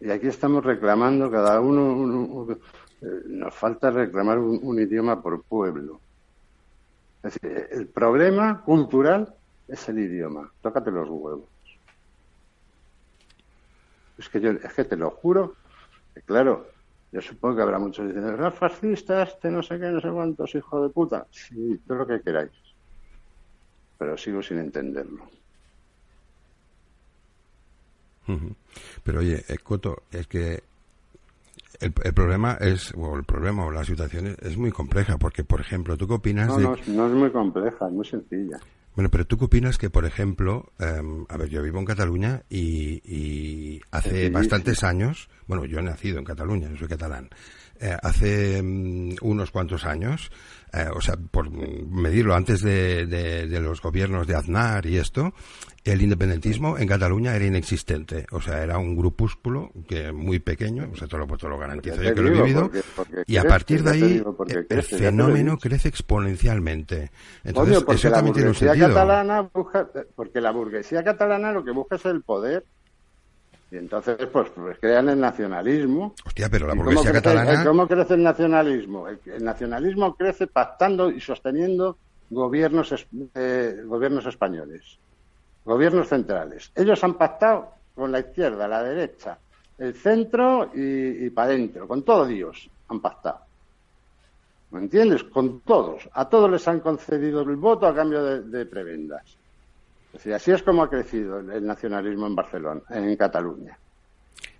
Y aquí estamos reclamando cada uno, un- un- eh, nos falta reclamar un, un idioma por pueblo. Es decir, el problema cultural es el idioma. Tócate los huevos. Es que yo, es que te lo juro, que claro, yo supongo que habrá muchos diciendo, los fascistas, este no sé qué, no sé cuántos, hijo de puta. Sí, todo lo que queráis. Pero sigo sin entenderlo. Pero oye, eh, Coto, es que el, el problema es, o el problema o la situación es, es muy compleja, porque, por ejemplo, ¿tú qué opinas No, de... no, es- no es muy compleja, es muy sencilla. Bueno, pero ¿tú qué opinas que, por ejemplo, em, a ver, yo vivo en Cataluña y, y hace Sí, bastantes años, bueno, yo he nacido en Cataluña, yo soy catalán, eh, hace mm, unos cuantos años, eh, o sea, por medirlo antes de, de- de los gobiernos de Aznar y esto, el independentismo en Cataluña era inexistente, o sea, era un grupúsculo que muy pequeño, o sea, te lo, te lo garantizo yo que lo he vivido, porque- porque y a partir de ahí el- fenómeno crece exponencialmente. Entonces, eso también tiene un sentido. Catalana busca, porque la burguesía catalana lo que busca es el poder. Y entonces, pues, pues crean el nacionalismo. Hostia, pero la ¿Y cómo burguesía crece- catalana... eh, ¿Cómo crece el nacionalismo? El, el nacionalismo crece pactando y sosteniendo gobiernos, eh, gobiernos españoles, gobiernos centrales. Ellos han pactado con la izquierda, la derecha, el centro y, para adentro, con todo Dios han pactado. ¿Me entiendes? Con todos. A todos les han concedido el voto a cambio de, de prebendas. Es decir, así es como ha crecido el, nacionalismo en Barcelona, en Cataluña.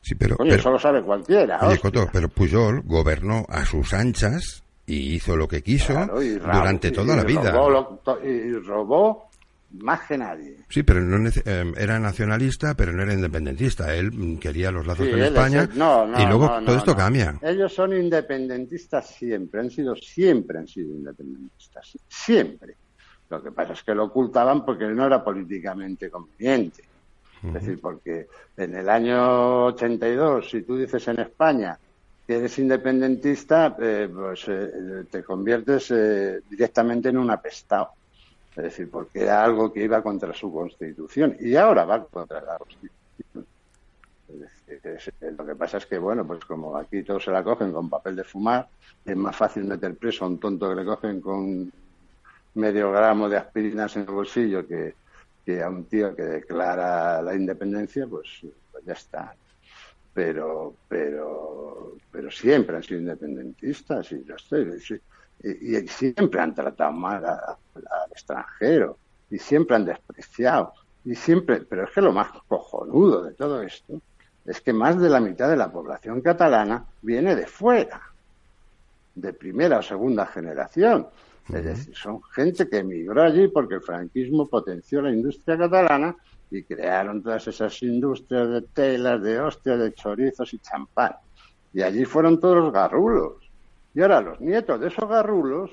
Sí, pero, Coño, pero- eso lo sabe cualquiera. oye. Coto, pero Pujol gobernó a sus anchas y hizo lo que quiso Claro, y durante y- toda la y vida. robó lo- y robó más que nadie. Sí, pero no eh, era nacionalista, pero no era independentista. Él quería los lazos Sí, con es España no, no, y luego no, todo esto cambia. Ellos son independentistas siempre, han sido siempre han sido independentistas, siempre. Lo que pasa es que lo ocultaban porque no era políticamente conveniente. Es decir, porque en el año 82, si tú dices en España que eres independentista, eh, pues eh, te conviertes eh, directamente en un apestado. Es decir, porque era algo que iba contra su constitución y ahora va contra la constitución. Lo que pasa es que, bueno, pues como aquí todos se la cogen con papel de fumar, es más fácil meter preso a un tonto que le cogen con medio gramo de aspirinas en el bolsillo que, que a un tío que declara la independencia, pues, pues ya está. Pero, pero, pero siempre han sido independentistas y, yo estoy, y, y siempre han tratado mal a- a- al extranjero y siempre han despreciado y siempre, pero es que lo más cojonudo de todo esto es que más de la mitad de la población catalana viene de fuera, de primera o segunda generación. Es decir, son gente que emigró allí porque el franquismo potenció la industria catalana y crearon todas esas industrias de telas, de hostias, de chorizos y champán. Y allí fueron todos los garrulos. Y ahora los nietos de esos garrulos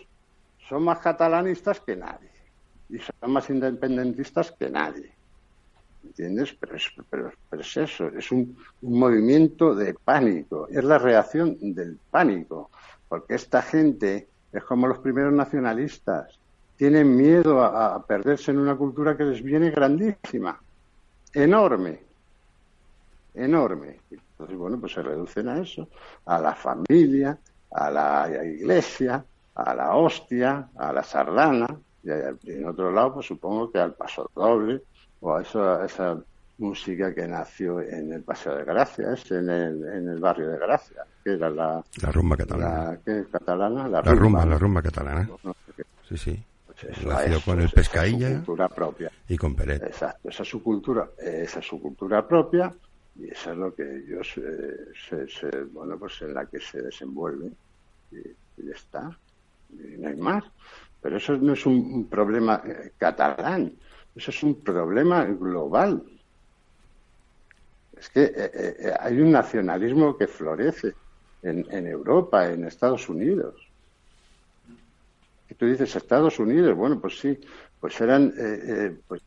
son más catalanistas que nadie. Y son más independentistas que nadie. ¿Entiendes? Pero es, eso, es un, un movimiento de pánico, es la reacción del pánico, porque esta gente es como los primeros nacionalistas, tienen miedo a, a perderse en una cultura que les viene grandísima, enorme, enorme. Entonces, bueno, pues se reducen a eso, a la familia, a la iglesia, a la hostia, a la sardana, y en otro lado, pues supongo que al paso doble, o a esa, a esa música que nació en el Paseo de Gracia, es en el, en el barrio de Gracia, que era la, La rumba catalana. la ¿qué? catalana, la, La rumba, la rumba catalana. No sé qué. Sí, sí. Pues eso, Nació eso, con el es Pescailla cultura propia. y con Peret. Exacto, esa es su cultura, esa es su cultura propia y esa es lo que ellos, eh, se, se- bueno, pues en la que se desenvuelven ya está, no hay más. Pero eso no es un, problema eh, catalán, eso es un problema global. Es que eh, eh, eh, hay un nacionalismo que florece en, en Europa, en Estados Unidos. Y tú dices Estados Unidos, bueno, pues sí, pues eran, eh, pues,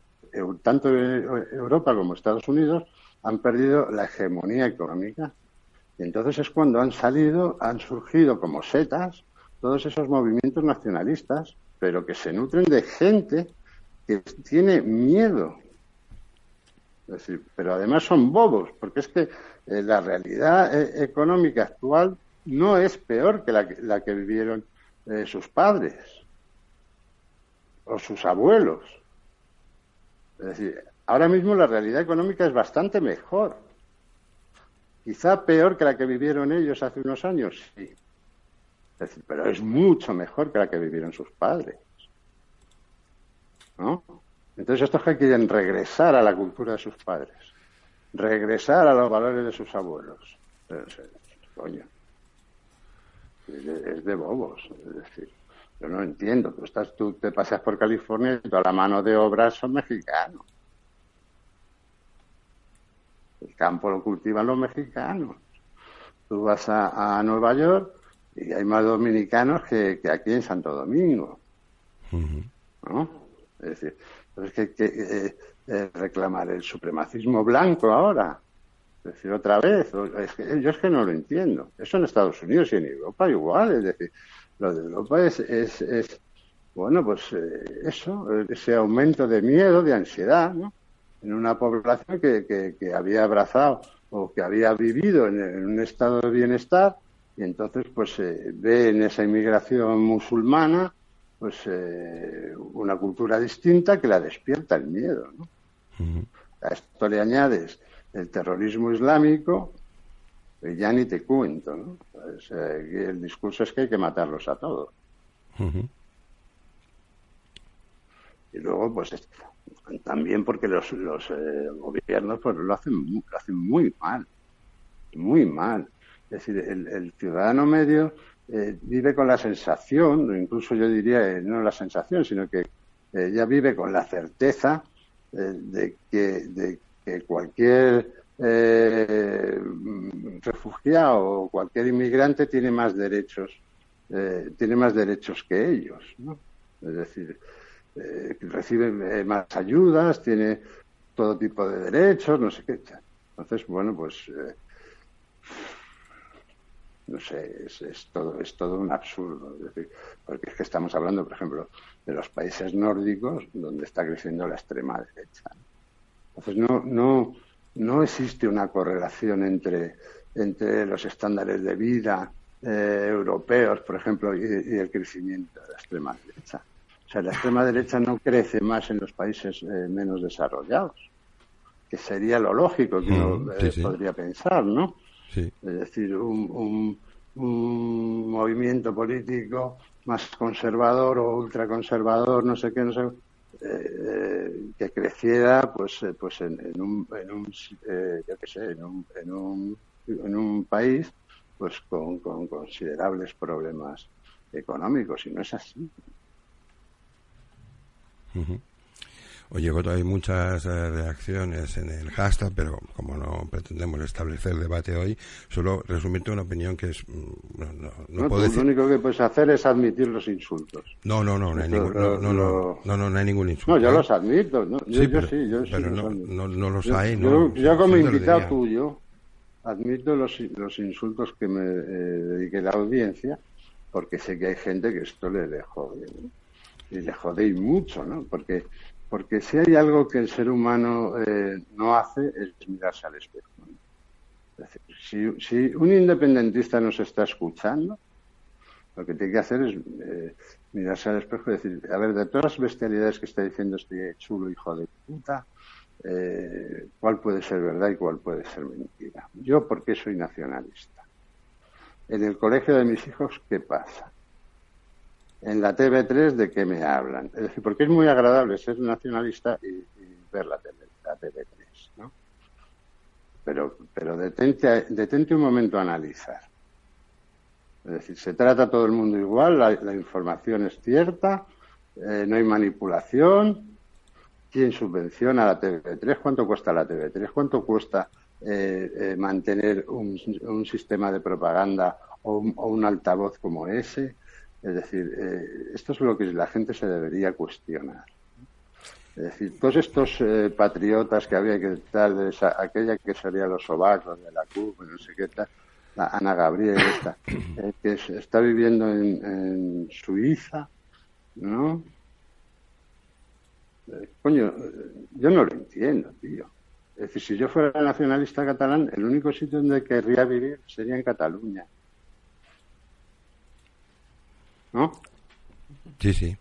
tanto Europa como Estados Unidos han perdido la hegemonía económica. Y entonces es cuando han salido, han surgido como setas todos esos movimientos nacionalistas, pero que se nutren de gente que tiene miedo. Es decir, pero además son bobos, porque es que eh, la realidad eh, económica actual no es peor que la que, vivieron eh, sus padres o sus abuelos. Es decir, ahora mismo la realidad económica es bastante mejor. Quizá peor que la que vivieron ellos hace unos años, sí. Pero es mucho mejor que la que vivieron sus padres. ¿No? Entonces estos que quieren regresar a la cultura de sus padres, regresar a los valores de sus abuelos. Es- es- coño, es de, es de bobos. Es decir, yo no entiendo. Tú, estás, tú te pasas por California y toda la mano de obra son mexicanos. El campo lo cultivan los mexicanos. Tú vas a, a Nueva York y hay más dominicanos que, que aquí en Santo Domingo. ¿no? Es decir, entonces que, que eh, eh, reclamar el supremacismo blanco ahora. Es decir, otra vez, es que, yo es que no lo entiendo. Eso en Estados Unidos y en Europa igual, es decir, lo de Europa es, es, es bueno, pues eh, eso, eh, ese aumento de miedo, de ansiedad, ¿no? En una población que, que, que había abrazado o que había vivido en, en un estado de bienestar y entonces pues eh, ve en esa inmigración musulmana pues eh, una cultura distinta que la despierta el miedo. ¿no? Ujú. A esto le añades el terrorismo islámico, y ya ni te cuento. ¿no? Pues, eh, el discurso es que hay que matarlos a todos. Y luego, pues es- también porque los, los eh, gobiernos pues lo hacen, lo hacen muy mal, muy mal. Es decir, el, el ciudadano medio eh, vive con la sensación, incluso yo diría, eh, no la sensación, sino que ella vive con la certeza de, que, de que cualquier refugiado o cualquier inmigrante tiene más derechos, tiene más derechos que ellos, ¿no? Es decir, recibe más ayudas, tiene todo tipo de derechos, no sé qué. Entonces, bueno, pues no sé, es, todo, es todo un absurdo. porque es que estamos hablando, por ejemplo, de los países nórdicos donde está creciendo la extrema derecha. Entonces, no, no, no existe una correlación entre, entre los estándares de vida eh, europeos, por ejemplo, y, el crecimiento de la extrema derecha. O sea, la extrema derecha no crece más en los países eh, menos desarrollados, que sería lo lógico que uno mm, eh, podría pensar, ¿no? Es decir, un, un, movimiento político más conservador o ultraconservador, no sé qué, no sé, eh, que creciera pues eh, pues en, un, en un eh, yo qué sé, en un, en un, en un país pues con, con considerables problemas económicos y no es así. Oye, Goto, hay muchas eh, reacciones en el hashtag, pero como no pretendemos establecer debate hoy, solo resumirte una opinión que es... Mm, no, no, puedo decir... Lo único que puedes hacer es admitir los insultos. No, no, no, no hay, ningún, no, no, no, no, hay ningún insulto. No, yo los admito. ¿no? Yo, sí, pero, sí, yo pero sí no, no, los hay. Yo, yo como invitado tuyo admito los, los insultos que me eh, dedique la audiencia porque sé que hay gente que esto le, le jode. Y le jode mucho, ¿no? Porque porque si hay algo que el ser humano eh, no hace es mirarse al espejo. si, un independentista nos está escuchando, lo que tiene que hacer es eh, mirarse al espejo y decir, a ver, de todas las bestialidades que está diciendo este chulo hijo de puta, eh, ¿cuál puede ser verdad y cuál puede ser mentira? Yo, ¿por qué soy nacionalista? En el colegio de mis hijos, ¿qué pasa? En la TV3 de qué me hablan. Es decir, porque es muy agradable ser nacionalista y, ver la, TV, la TV3, ¿no? Pero, pero detente, detente un momento a analizar. Es decir, se trata todo el mundo igual, la, información es cierta, eh, no hay manipulación. ¿Quién subvenciona la TV3? ¿Cuánto cuesta la TV3? ¿Cuánto cuesta eh, eh, mantener un, un, sistema de propaganda o un, o un altavoz como ese? Es decir, eh, esto es lo que la gente se debería cuestionar. Es decir, todos estos eh, patriotas que había que tal, de esa, aquella que sería los sobacos de la CUP, no sé qué tal, la Ana Gabriel, esta, eh, que está viviendo en, Suiza, ¿no? coño, yo no lo entiendo, tío. Es decir, si yo fuera nacionalista catalán, el único sitio donde querría vivir sería en Cataluña. ¿No? Sí, sí.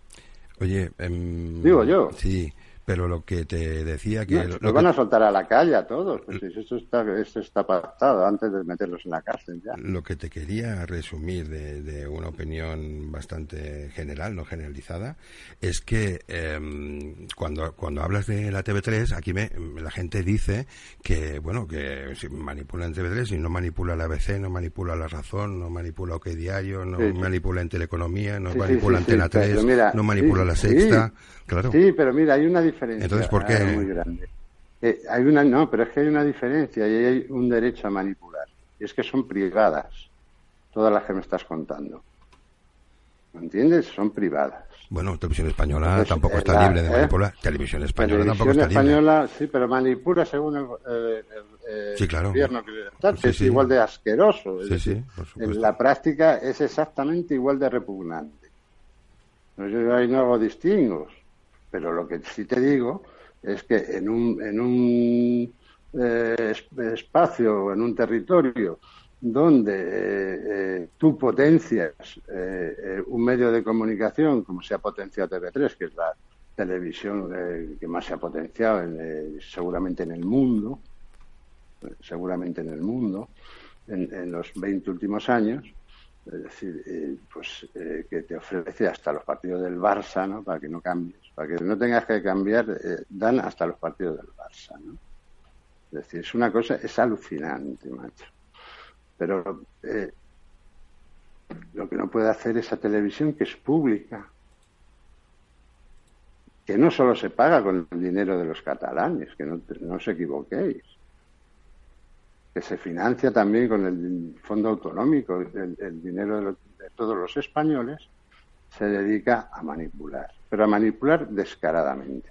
Oye, em, digo yo. Sí, pero lo que te decía que... lo, van a soltar a la calle a todos, pues eso está, eso está pactado antes de meterlos en la cárcel ya. Lo que te quería resumir de, una opinión bastante general, no generalizada, es que em, cuando, cuando hablas de la TV3, aquí me, la gente dice que, bueno, que si manipula en TV3 y no manipula la ABC, no manipula La Razón, no manipula OK Diario, no manipula en Teleeconomía, no manipula Antena 3, no manipula La Sexta, claro. Sí, pero mira, hay una diferencia entonces, ¿por qué? Muy grande. Eh, hay una, no, pero es que hay una diferencia y hay un derecho a manipular. Y es que son privadas, todas las que me estás contando. ¿Me entiendes? Son privadas. Bueno, Televisión Española tampoco está libre de ¿eh? manipular. Televisión Española tampoco está Española, sí, pero manipula según el, gobierno que es igual de asqueroso. en la práctica es exactamente igual de repugnante. Yo ahí no hago distingos. Pero lo que sí te digo es que en un, en un eh, espacio, en un territorio donde eh, eh, tú potencias un medio de comunicación, como se ha potenciado TV3, que es la televisión que más se ha potenciado seguramente en el mundo, seguramente en el mundo, en, en los 20 últimos años, es decir, eh, pues eh, que te ofrece hasta los partidos del Barça, ¿no? Para que no cambies, para que no tengas que cambiar, eh, dan hasta los partidos del Barça, ¿no? Es decir, es una cosa, es alucinante, macho. Pero Lo que no puede hacer esa televisión que es pública, que no solo se paga con el dinero de los catalanes, que no, no os equivoquéis, que se financia también con el fondo autonómico, el, el dinero de, los- de todos los españoles, se dedica a manipular, pero a manipular descaradamente.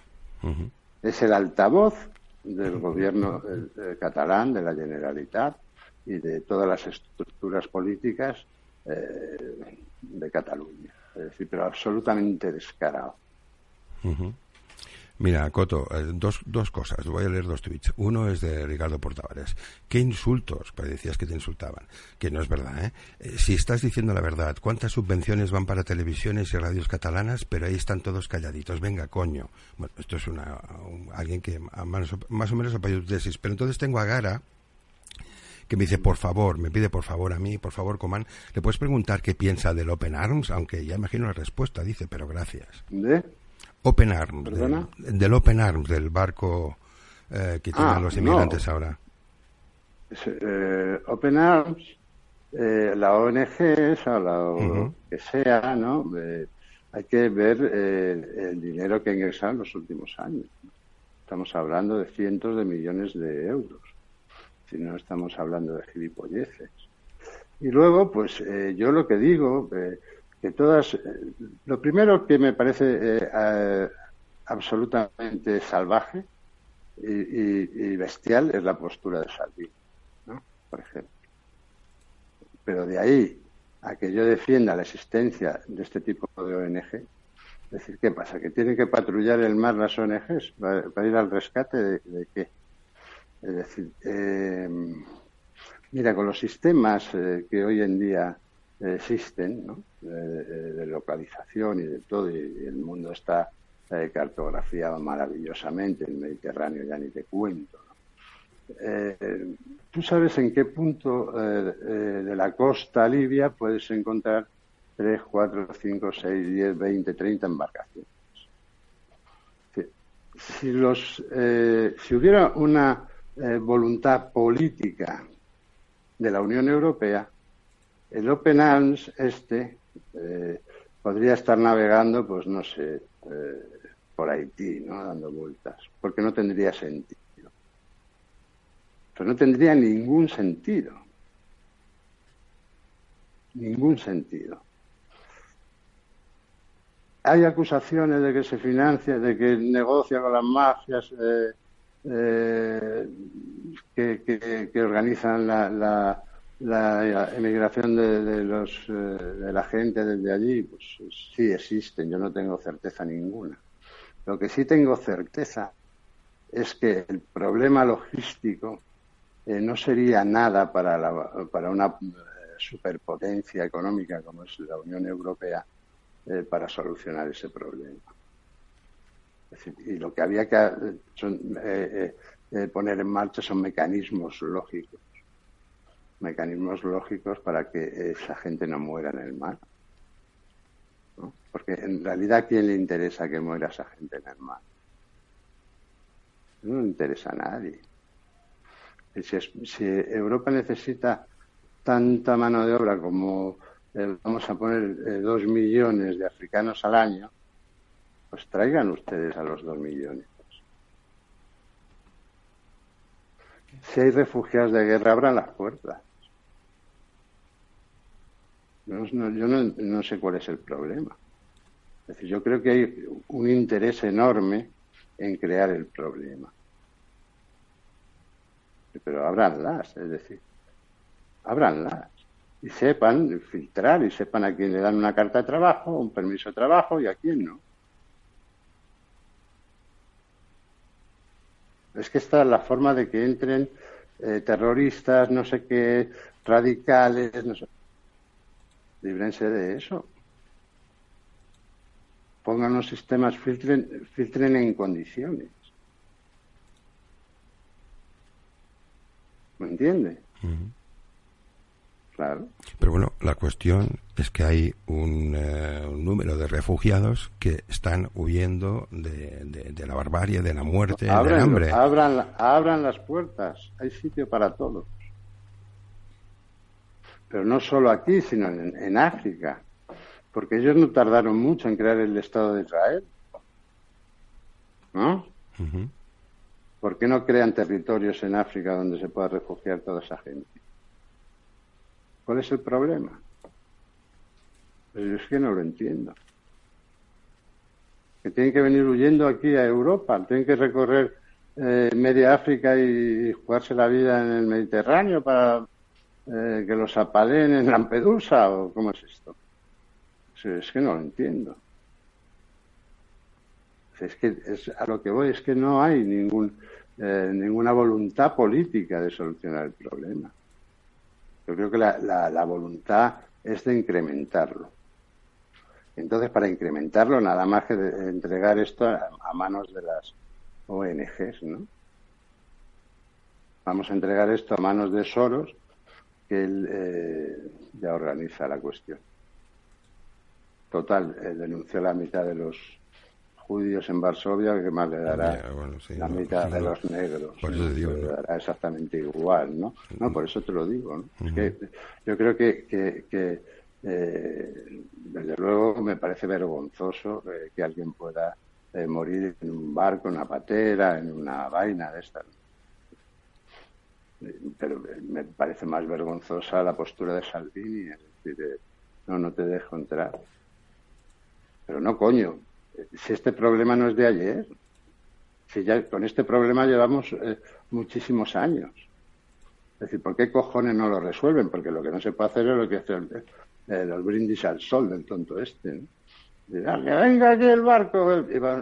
Es el altavoz del gobierno eh, eh, catalán, de la Generalitat y de todas las estructuras políticas eh, de Cataluña. Es decir, pero absolutamente descarado. Mira, Coto, eh, dos, dos cosas. Voy a leer dos tweets. Uno es de Ricardo Portavares. ¿Qué insultos? Pues decías que te insultaban. Que no es verdad, ¿eh? Eh, Si estás diciendo la verdad, ¿cuántas subvenciones van para televisiones y radios catalanas? Pero ahí están todos calladitos. Venga, coño. Bueno, esto es una, un- alguien que más, más o menos apoya tu tesis. Pero entonces tengo a Gara, que me dice, por favor, me pide por favor a mí, por favor, Coman, ¿le puedes preguntar qué piensa del Open Arms? Aunque ya imagino la respuesta, dice, pero gracias. ¿De? Open Arms, del, ¿Perdona? del Open Arms, del barco eh, que tienen Ah, los no. inmigrantes ahora. eh, Open Arms, eh, la ONG esa, la o Ujú. que sea, ¿no? Eh, hay que ver eh, el dinero que ha ingresado en los últimos años. Estamos hablando de cientos de millones de euros. Si no estamos hablando de gilipolleces. Y luego, pues eh, yo lo que digo, eh, todas, eh, lo primero que me parece eh, absolutamente salvaje y, bestial es la postura de Salvini, ¿no? Por ejemplo. Pero de ahí a que yo defienda la existencia de este tipo de ONG, es decir, ¿qué pasa? ¿Que tienen que patrullar el mar las ONGs para, ir al rescate de, de qué? Es decir, eh, mira, con los sistemas eh, que hoy en día existen, ¿no? Eh, eh, de localización y de todo, y el mundo está eh, cartografiado maravillosamente, el Mediterráneo ya ni te cuento. ¿no? ¿Tú sabes en qué punto de la costa libia puedes encontrar 3, 4, 5, 6, 10, 20, 30 embarcaciones? Si, los, si hubiera una voluntad política de la Unión Europea, el Open Arms este eh, podría estar navegando, pues no sé, eh, por Haití, ¿no? Dando vueltas, porque no tendría sentido. Pero no tendría ningún sentido. Ningún sentido. Hay acusaciones de que se financia, de que negocia con las mafias eh, eh, que, que- que organizan la, la- la emigración de, de los, eh, de la gente desde allí. Pues sí existen, yo no tengo certeza ninguna. Lo que sí tengo certeza es que el problema logístico eh, no sería nada para, la- para una eh, superpotencia económica como es la Unión Europea para solucionar ese problema. Y lo que había que son, eh, poner en marcha son mecanismos lógicos, mecanismos lógicos para que esa gente no muera en el mar. ¿no? Porque en realidad, ¿a quién le interesa que muera esa gente en el mar? No le interesa a nadie. Si, es- si Europa necesita tanta mano de obra como eh, vamos a poner eh, dos millones de africanos al año, pues traigan ustedes a los dos millones. Si hay refugiados de guerra, abran las puertas. No, yo no, no sé cuál es el problema. Es decir, yo creo que hay un interés enorme en crear el problema. Pero ábranlas, es decir, ábranlas. Y sepan filtrar y sepan a quién le dan una carta de trabajo, un permiso de trabajo y a quién no. Es que esta es la forma de que entren eh, terroristas, no sé qué, radicales, no sé. Líbrense de eso. Pongan los sistemas, filtren, filtren en condiciones. ¿Me entiende? Claro. Pero bueno, la cuestión es que hay un, eh, un número de refugiados que están huyendo de, de- de la barbarie, de la muerte, del Abran, hambre. abran, abran las puertas. Hay sitio para todos. Pero no solo aquí, sino en, en África. Porque ellos no tardaron mucho en crear el Estado de Israel. ¿No? Ujú. ¿Por qué no crean territorios en África donde se pueda refugiar toda esa gente? ¿Cuál es el problema? Pues yo es que no lo entiendo. Que tienen que venir huyendo aquí a Europa, tienen que recorrer eh, media África y, y jugarse la vida en el Mediterráneo para eh, que los apaleen en Lampedusa o cómo es esto. Es que no lo entiendo. Es que es, a lo que voy es que no hay ningún, eh, ninguna voluntad política de solucionar el problema. Yo creo que la, la, la voluntad es de incrementarlo. Entonces, para incrementarlo, nada más que de entregar esto a, a manos de las ONGs, ¿no? Vamos a entregar esto a manos de Soros, que él eh, ya organiza la cuestión. Total, eh, denunció la mitad de los judíos en Varsovia, que más le dará Ya, bueno, sí, la no, mitad de los negros. Por eso te digo, Le ¿no? dará exactamente igual, ¿no? No, por eso te lo digo, ¿no? Es que yo creo que, que, que, eh, desde luego me parece vergonzoso eh, que alguien pueda eh, morir en un barco, en una patera, en una vaina de estas. Eh, Pero me parece más vergonzosa la postura de Salvini, es decir, eh, no, no te dejo entrar. Pero no, coño, eh, si este problema no es de ayer, si ya con este problema llevamos eh, muchísimos años. Es decir, ¿por qué cojones no lo resuelven? Porque lo que no se puede hacer es lo que hace el, el- el brindis al sol del tonto este. ¿no? Dirá, que venga aquí el barco,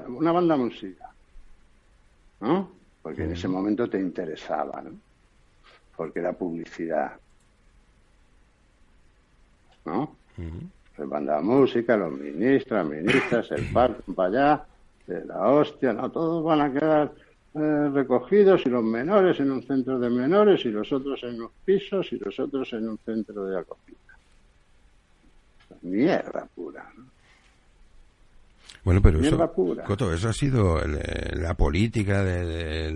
una banda música. ¿No? Porque en ese momento te interesaba, ¿no? Porque era publicidad. ¿no? Ujú. Se manda música, los ministros, ministras, el barco para allá, de la hostia, no, todos van a quedar eh, recogidos y los menores en un centro de menores y los otros en los pisos y los otros en un centro de acogida. Mierda pura. ¿no? Bueno, pero eso. Coto, eso ha sido el- la política de,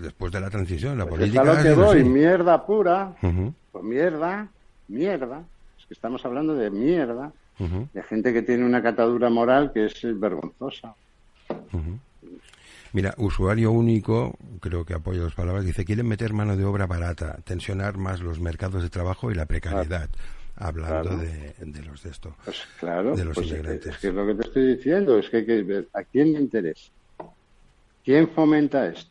después de la transición. La Pues es política a lo que voy, así. mierda pura, pues mierda, mierda. Es que estamos hablando de mierda, de gente que tiene una catadura moral que es vergonzosa. Mira, usuario único, creo que apoyo dos palabras, dice, quieren meter mano de obra barata, tensionar más los mercados de trabajo y la precariedad, hablando Claro. de, de los de esto. Pues claro, de los pues es, inmigrantes. es que es lo que te estoy diciendo, es que hay que ver a quién le interesa. ¿Quién fomenta esto?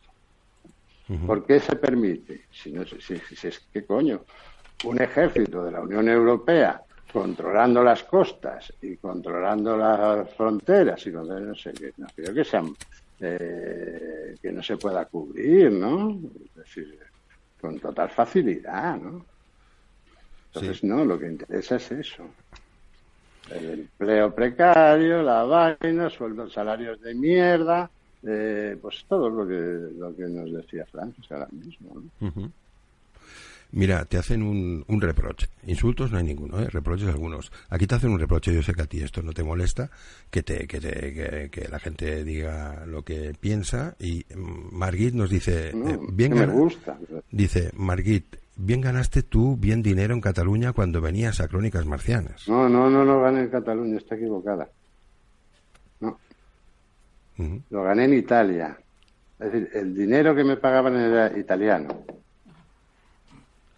¿Por qué se permite? Si, no, si, si- es que coño, un ejército de la Unión Europea controlando las costas y controlando las fronteras y controlando, no sé, que no creo que sean eh, que no se pueda cubrir, ¿no? Es decir, con total facilidad, ¿no? Entonces, Sí. no, lo que interesa es eso. El empleo precario, la vaina, sueldos, salarios de mierda, eh, pues todo lo que, lo que nos decía Francis ahora mismo. Mira, te hacen un, un reproche. Insultos no hay ninguno, ¿eh? reproches algunos. Aquí te hacen un reproche, yo sé que a ti esto no te molesta, que, te, que, te, que, que la gente diga lo que piensa. Y Margit nos dice, No, eh, bien que me gusta. dice, Margit, bien ganaste tú bien dinero en Cataluña cuando venías a Crónicas Marcianas. No, no, no, no gané en Cataluña, está equivocada. No, lo gané en Italia. Es decir, el dinero que me pagaban era italiano,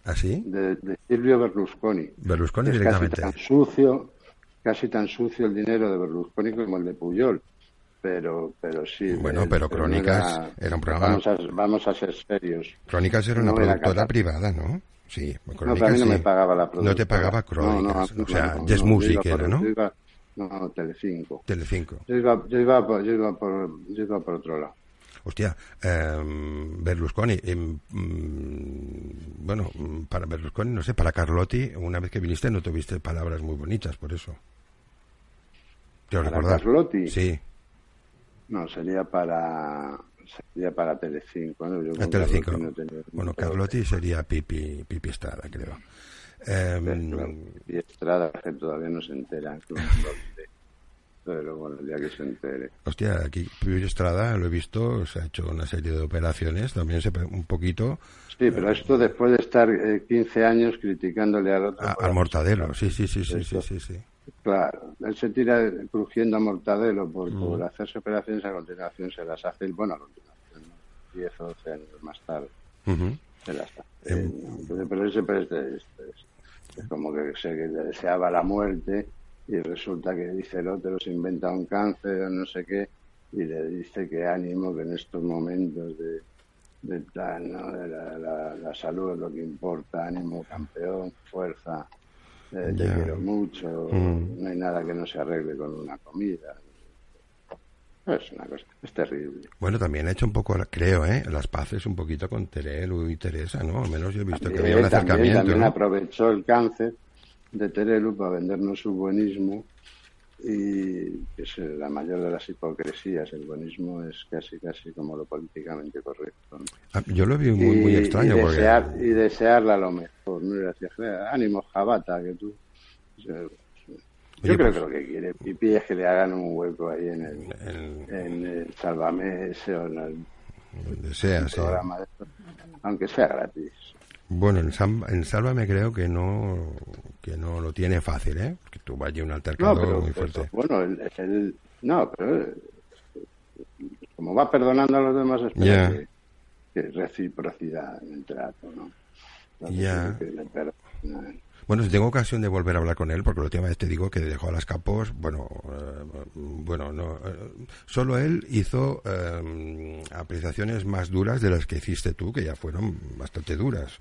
¿Así? de, de Silvio Berlusconi. Berlusconi es directamente. casi tan sucio, casi tan sucio el dinero de Berlusconi como el de Puyol. Pero, pero sí. Bueno, eh, pero no Crónicas era un programa- Vamos a, vamos a ser serios. Crónicas era una No era productora Cataluña. privada, ¿no? Sí, No, Crónicas no sí. me pagaba la productora. No te pagaba Crónicas, No, no, o sea, no, no, Music yo iba era, ¿no? yo iba- no, Telecinco. Telecinco. Yo iba, yo iba, por, yo iba por, yo iba por otro lado. Hostia, em, Berlusconi, mm, bueno, mm, para Berlusconi, no sé, para Carlotti, una vez que viniste no tuviste palabras muy bonitas, por eso. Quiero ¿Para recordar. Carlotti? Sí, No, sería para, sería para Telecinco. ¿no? Yo a Telecinco. No tenía- Bueno, no Carlotti sería Pipi, Pipi Estrada, creo. Claro, Y Estrada, que todavía no se entera. pero bueno, el día que se entere. Hostia, aquí Pius Estrada lo he visto, se ha hecho una serie de operaciones, también se un poquito. Sí, pero esto después de estar eh, 15 años criticándole al otro. a- al Mortadelo, sí, sí, sí, sí, sí, sí, sí. Claro, él se tira crujiendo a Mortadelo por, Mm. por hacerse operaciones, a continuación se las hace, bueno, a continuación, ¿no? 10 o 12 años más tarde se las hace. Em. Entonces, pero este- este es, es como que se que le deseaba la muerte y resulta que dice el otro, se inventa un cáncer o no sé qué, y le dice que ánimo, que en estos momentos de, de ¿no? de la, la- la salud es lo que importa, ánimo, campeón, fuerza, eh, te quiero mucho, Mm. no hay nada que no se arregle con una comida. Es una cosa, es terrible. Bueno, también ha hecho un poco, creo, ¿eh? Las paces un poquito con Terelu y Teresa, ¿no? Al menos yo he visto que había un también, acercamiento, también ¿no? aprovechó el cáncer de Terelu para vendernos su buenismo y que es la mayor de las hipocresías. El buenismo es casi casi como lo políticamente correcto. ¿no? Ah, Yo lo vi muy, muy Y- extraño y porque... desear, y desearla lo mejor. ¿no? Y "Joder, ánimo, jabata, que tú... Yo, yo Oye, creo pues- que lo que quiere Pipi es que le hagan un hueco ahí en el, El- en el Sálvame ese o en el desea, sí. programa de esto, aunque sea gratis. Bueno, en, en Sálvame creo que no que no lo tiene fácil, ¿eh? Que tú vayas un No, altercado pero, muy fuerte. bueno, él- no, pero él, como va perdonando a los demás, espera Ya. que, que reciprocidad en el trato, ¿no? Entonces, Ya. que le perdona. Bueno, si tengo ocasión de volver a hablar con él, porque la última vez te digo que dejó a las capos, bueno, eh, bueno, no, eh, solo él hizo eh, apreciaciones más duras de las que hiciste tú, que ya fueron bastante duras.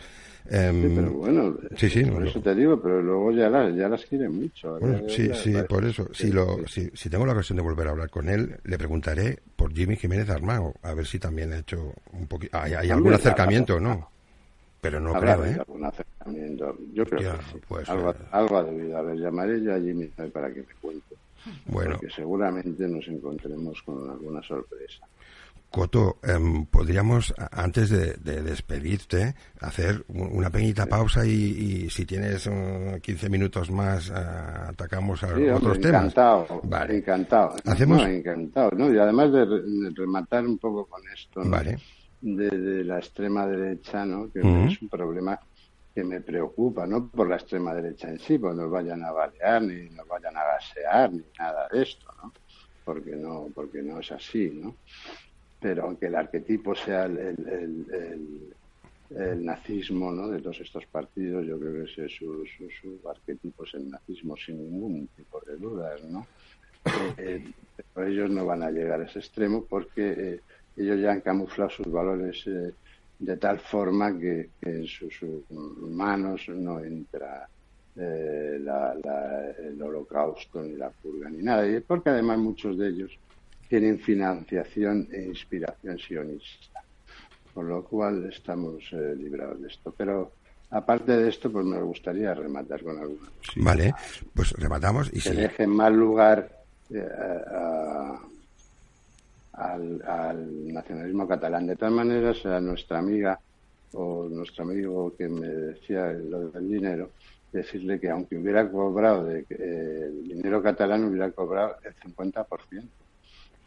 Em, Sí, pero bueno, sí, sí, por no, eso no. te digo, pero luego ya las, ya las quiere mucho. Bueno, Ya- sí, ya- sí, por eso. Si, lo, si, si tengo la ocasión de volver a hablar con él, le preguntaré por Jimmy Jiménez Armao, a ver si también ha hecho un poquito... Hay, hay algún acercamiento, ¿no? Pero no Habrá creo, ¿eh? algún acercamiento. Yo creo Hostia, que sí. pues, algo, eh. algo ha debido haber. Llamaré yo a Jimmy para que me cuente. Bueno, Porque seguramente nos encontremos con alguna sorpresa. Coto, em, podríamos, antes de, de despedirte, hacer una pequeñita pausa y, y si tienes eh, 15 minutos más, ah, atacamos a Sí, hombre, otros temas. encantado, Vale. encantado. Hacemos- No, encantado, ¿no? Y además de rematar un poco con esto, ¿no? Vale. De, de la extrema derecha, ¿no? Que es un problema que me preocupa, no por la extrema derecha en sí, pues nos vayan a balear, ni nos vayan a gasear, ni nada de esto, ¿no? Porque no, porque no es así, ¿no? Pero aunque el arquetipo sea el, el, el- el- el nazismo, ¿no? De todos estos partidos, yo creo que ese es su, su, su arquetipo es el nazismo sin ningún tipo de dudas, ¿no? Eh, pero ellos no van a llegar a ese extremo porque eh, ellos ya han camuflado sus valores eh, de tal forma que, que en sus, sus manos no entra eh, la- la- el holocausto ni la purga ni nada. Y porque además muchos de ellos tienen financiación e inspiración sionista. Con lo cual estamos eh, librados de esto. Pero aparte de esto, pues me gustaría rematar con alguna cosita Vale, más pues rematamos y que sí. deje en mal lugar eh, a- al, al nacionalismo catalán. De tal manera, a nuestra amiga o nuestro amigo que me decía lo del dinero, decirle que aunque hubiera cobrado de, eh, el dinero catalán, hubiera cobrado el 50%,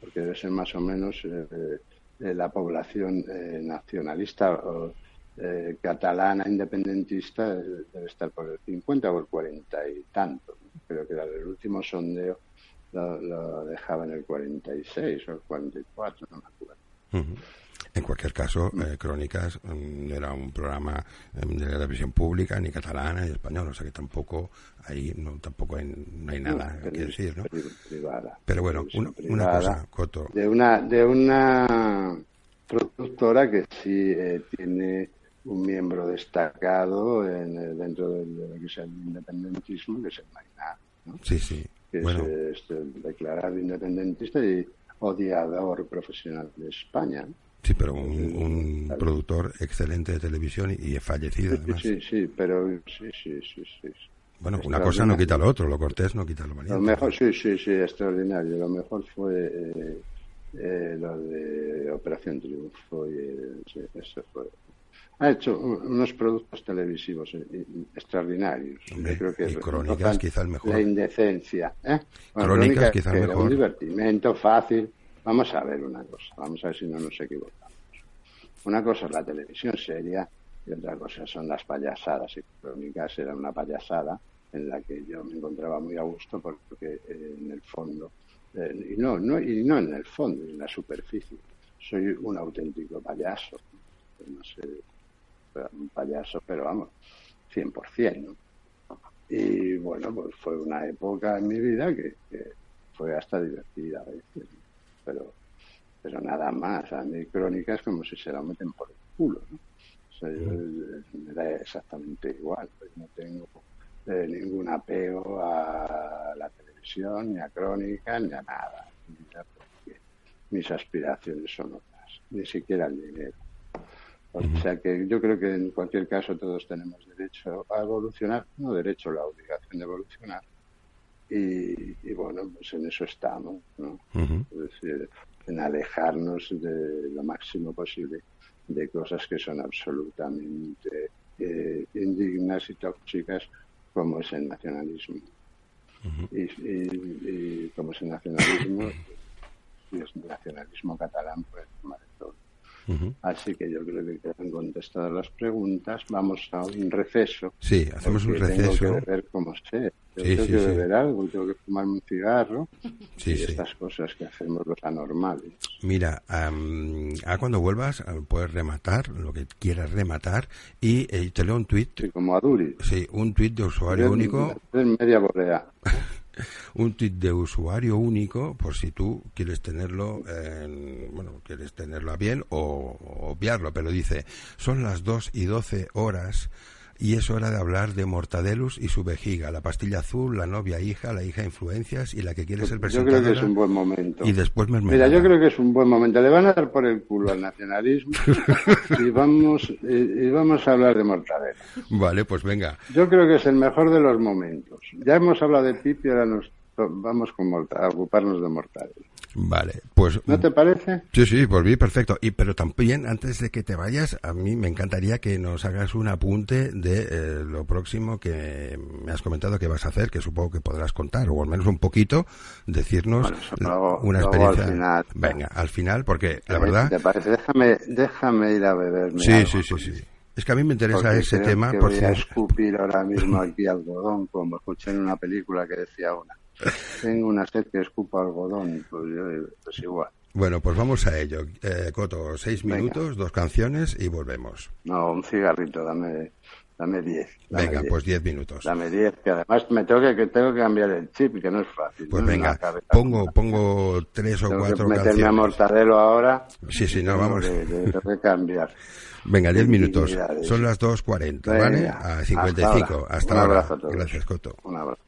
porque debe ser más o menos eh, eh, la población eh, nacionalista o eh, catalana independentista debe estar por el 50 o el 40 y tanto. Creo que era el último sondeo lo, lo dejaba en el 46 o el 44, no me acuerdo. En cualquier caso, Mm. eh, Crónicas mm, era un programa em, de la televisión pública, ni catalana ni española, o sea que tampoco ahí no, tampoco hay, no hay nada que Televisión decir, ¿no? pri- privada. Pero bueno, una, cosa, Coto, de una de una productora que sí eh, tiene un miembro destacado en, eh, dentro del- de lo que es el independentismo, que es el Mainá, ¿no? sí, sí, que bueno, es este, declarado independentista y odiador profesional de España. sí, pero un, un Claro. productor excelente de televisión y, y fallecido además. Sí, sí, pero sí, sí, sí, sí. Bueno, una cosa no quita lo otro, lo cortés no quita lo Lo valiente. mejor, sí, sí, sí, extraordinario. Lo mejor fue eh, eh, lo de Operación Triunfo y eh, sí, eso fue ha hecho unos productos televisivos eh, eh, extraordinarios. Hombre, y Crónicas quizá el mejor. La indecencia. ¿eh? Bueno, crónicas quizá el mejor. Un divertimento fácil. Vamos a ver una cosa, vamos a ver si no nos equivocamos. Una cosa es la televisión seria y otra cosa son las payasadas. Y Crónicas era una payasada en la que yo me encontraba muy a gusto porque en el fondo, y, no, no, y no en el fondo, en la superficie, soy un auténtico payaso. No sé, payaso, pero vamos, 100%, ¿no? Y bueno, pues fue una época en mi vida que, fue hasta divertida, pero pero nada más. A mí crónicas como si se la meten por el culo, ¿no? O sea, me da exactamente igual. Pues no tengo eh, ningún apego a la televisión, ni a crónicas, ni a nada. Porque mis aspiraciones son otras, ni siquiera el dinero. O sea que yo creo que en cualquier caso todos tenemos derecho a evolucionar, no derecho, la obligación de evolucionar. Y, bueno, pues en eso estamos, ¿no? Es decir, en alejarnos de lo máximo posible de cosas que son absolutamente eh, indignas y tóxicas como es el nacionalismo. y, como es el nacionalismo, y es el nacionalismo catalán, pues madre Así que yo creo que han contestado las preguntas. Vamos a un receso. Sí, hacemos un receso. Tengo que ver cómo sé. tengo que beber algo, tengo que fumar un cigarro y estas cosas que hacemos los anormales. Mira, a cuando vuelvas puedes rematar lo que quieras rematar y eh, te leo un tuit. Sí, como a Duri. Sí, un tuit de usuario único. media borea. un tweet de usuario único por si tú quieres tenerlo bueno quieres tenerlo a bien o, obviarlo pero dice son las 2 y 12 horas y es hora de hablar de Mortadelus y su vejiga, la pastilla azul, la novia hija, la hija influencias y la que quiere ser presentadora. Yo creo que es un buen momento. Y después me Mira, yo creo que es un buen momento. Le van a dar por el culo al nacionalismo y vamos y, vamos a hablar de Mortadelo. Vale, pues venga. Yo creo que es el mejor de los momentos. Ya hemos hablado de Pipi, ahora nos vamos con a ocuparnos de Mortadelo. Vale, pues... ¿No te parece? Sí, sí, por mí perfecto. Y pero también, antes de que te vayas, a mí me encantaría que nos hagas un apunte de eh, lo próximo que me has comentado que vas a hacer, que supongo que podrás contar, o al menos un poquito, decirnos una experiencia. Al final. Venga, al final, porque la verdad... ¿Te parece? Déjame, déjame ir a beberme Sí, sí, sí, sí. Es que a mí me interesa ese tema. Que voy a escupir ahora mismo aquí algodón, como escuché en una película que decía una. Tengo una sed que escupa algodón, pues, yo, pues igual. Bueno, pues vamos a ello. Eh, Coto, seis minutos, dos canciones y volvemos. No, un cigarrito, dame, dame diez. venga, pues diez minutos. Dame diez, que además me tengo que, tengo que cambiar el chip, que no es fácil. Pues venga, pongo, pongo tres o cuatro que meterme a Mortadelo ahora. Sí, sí, no, vamos. tengo que cambiar. Venga, diez minutos. Son las 2.40, ¿vale? A 55. Hasta ahora. Hasta ahora. Gracias, Coto. Un abrazo.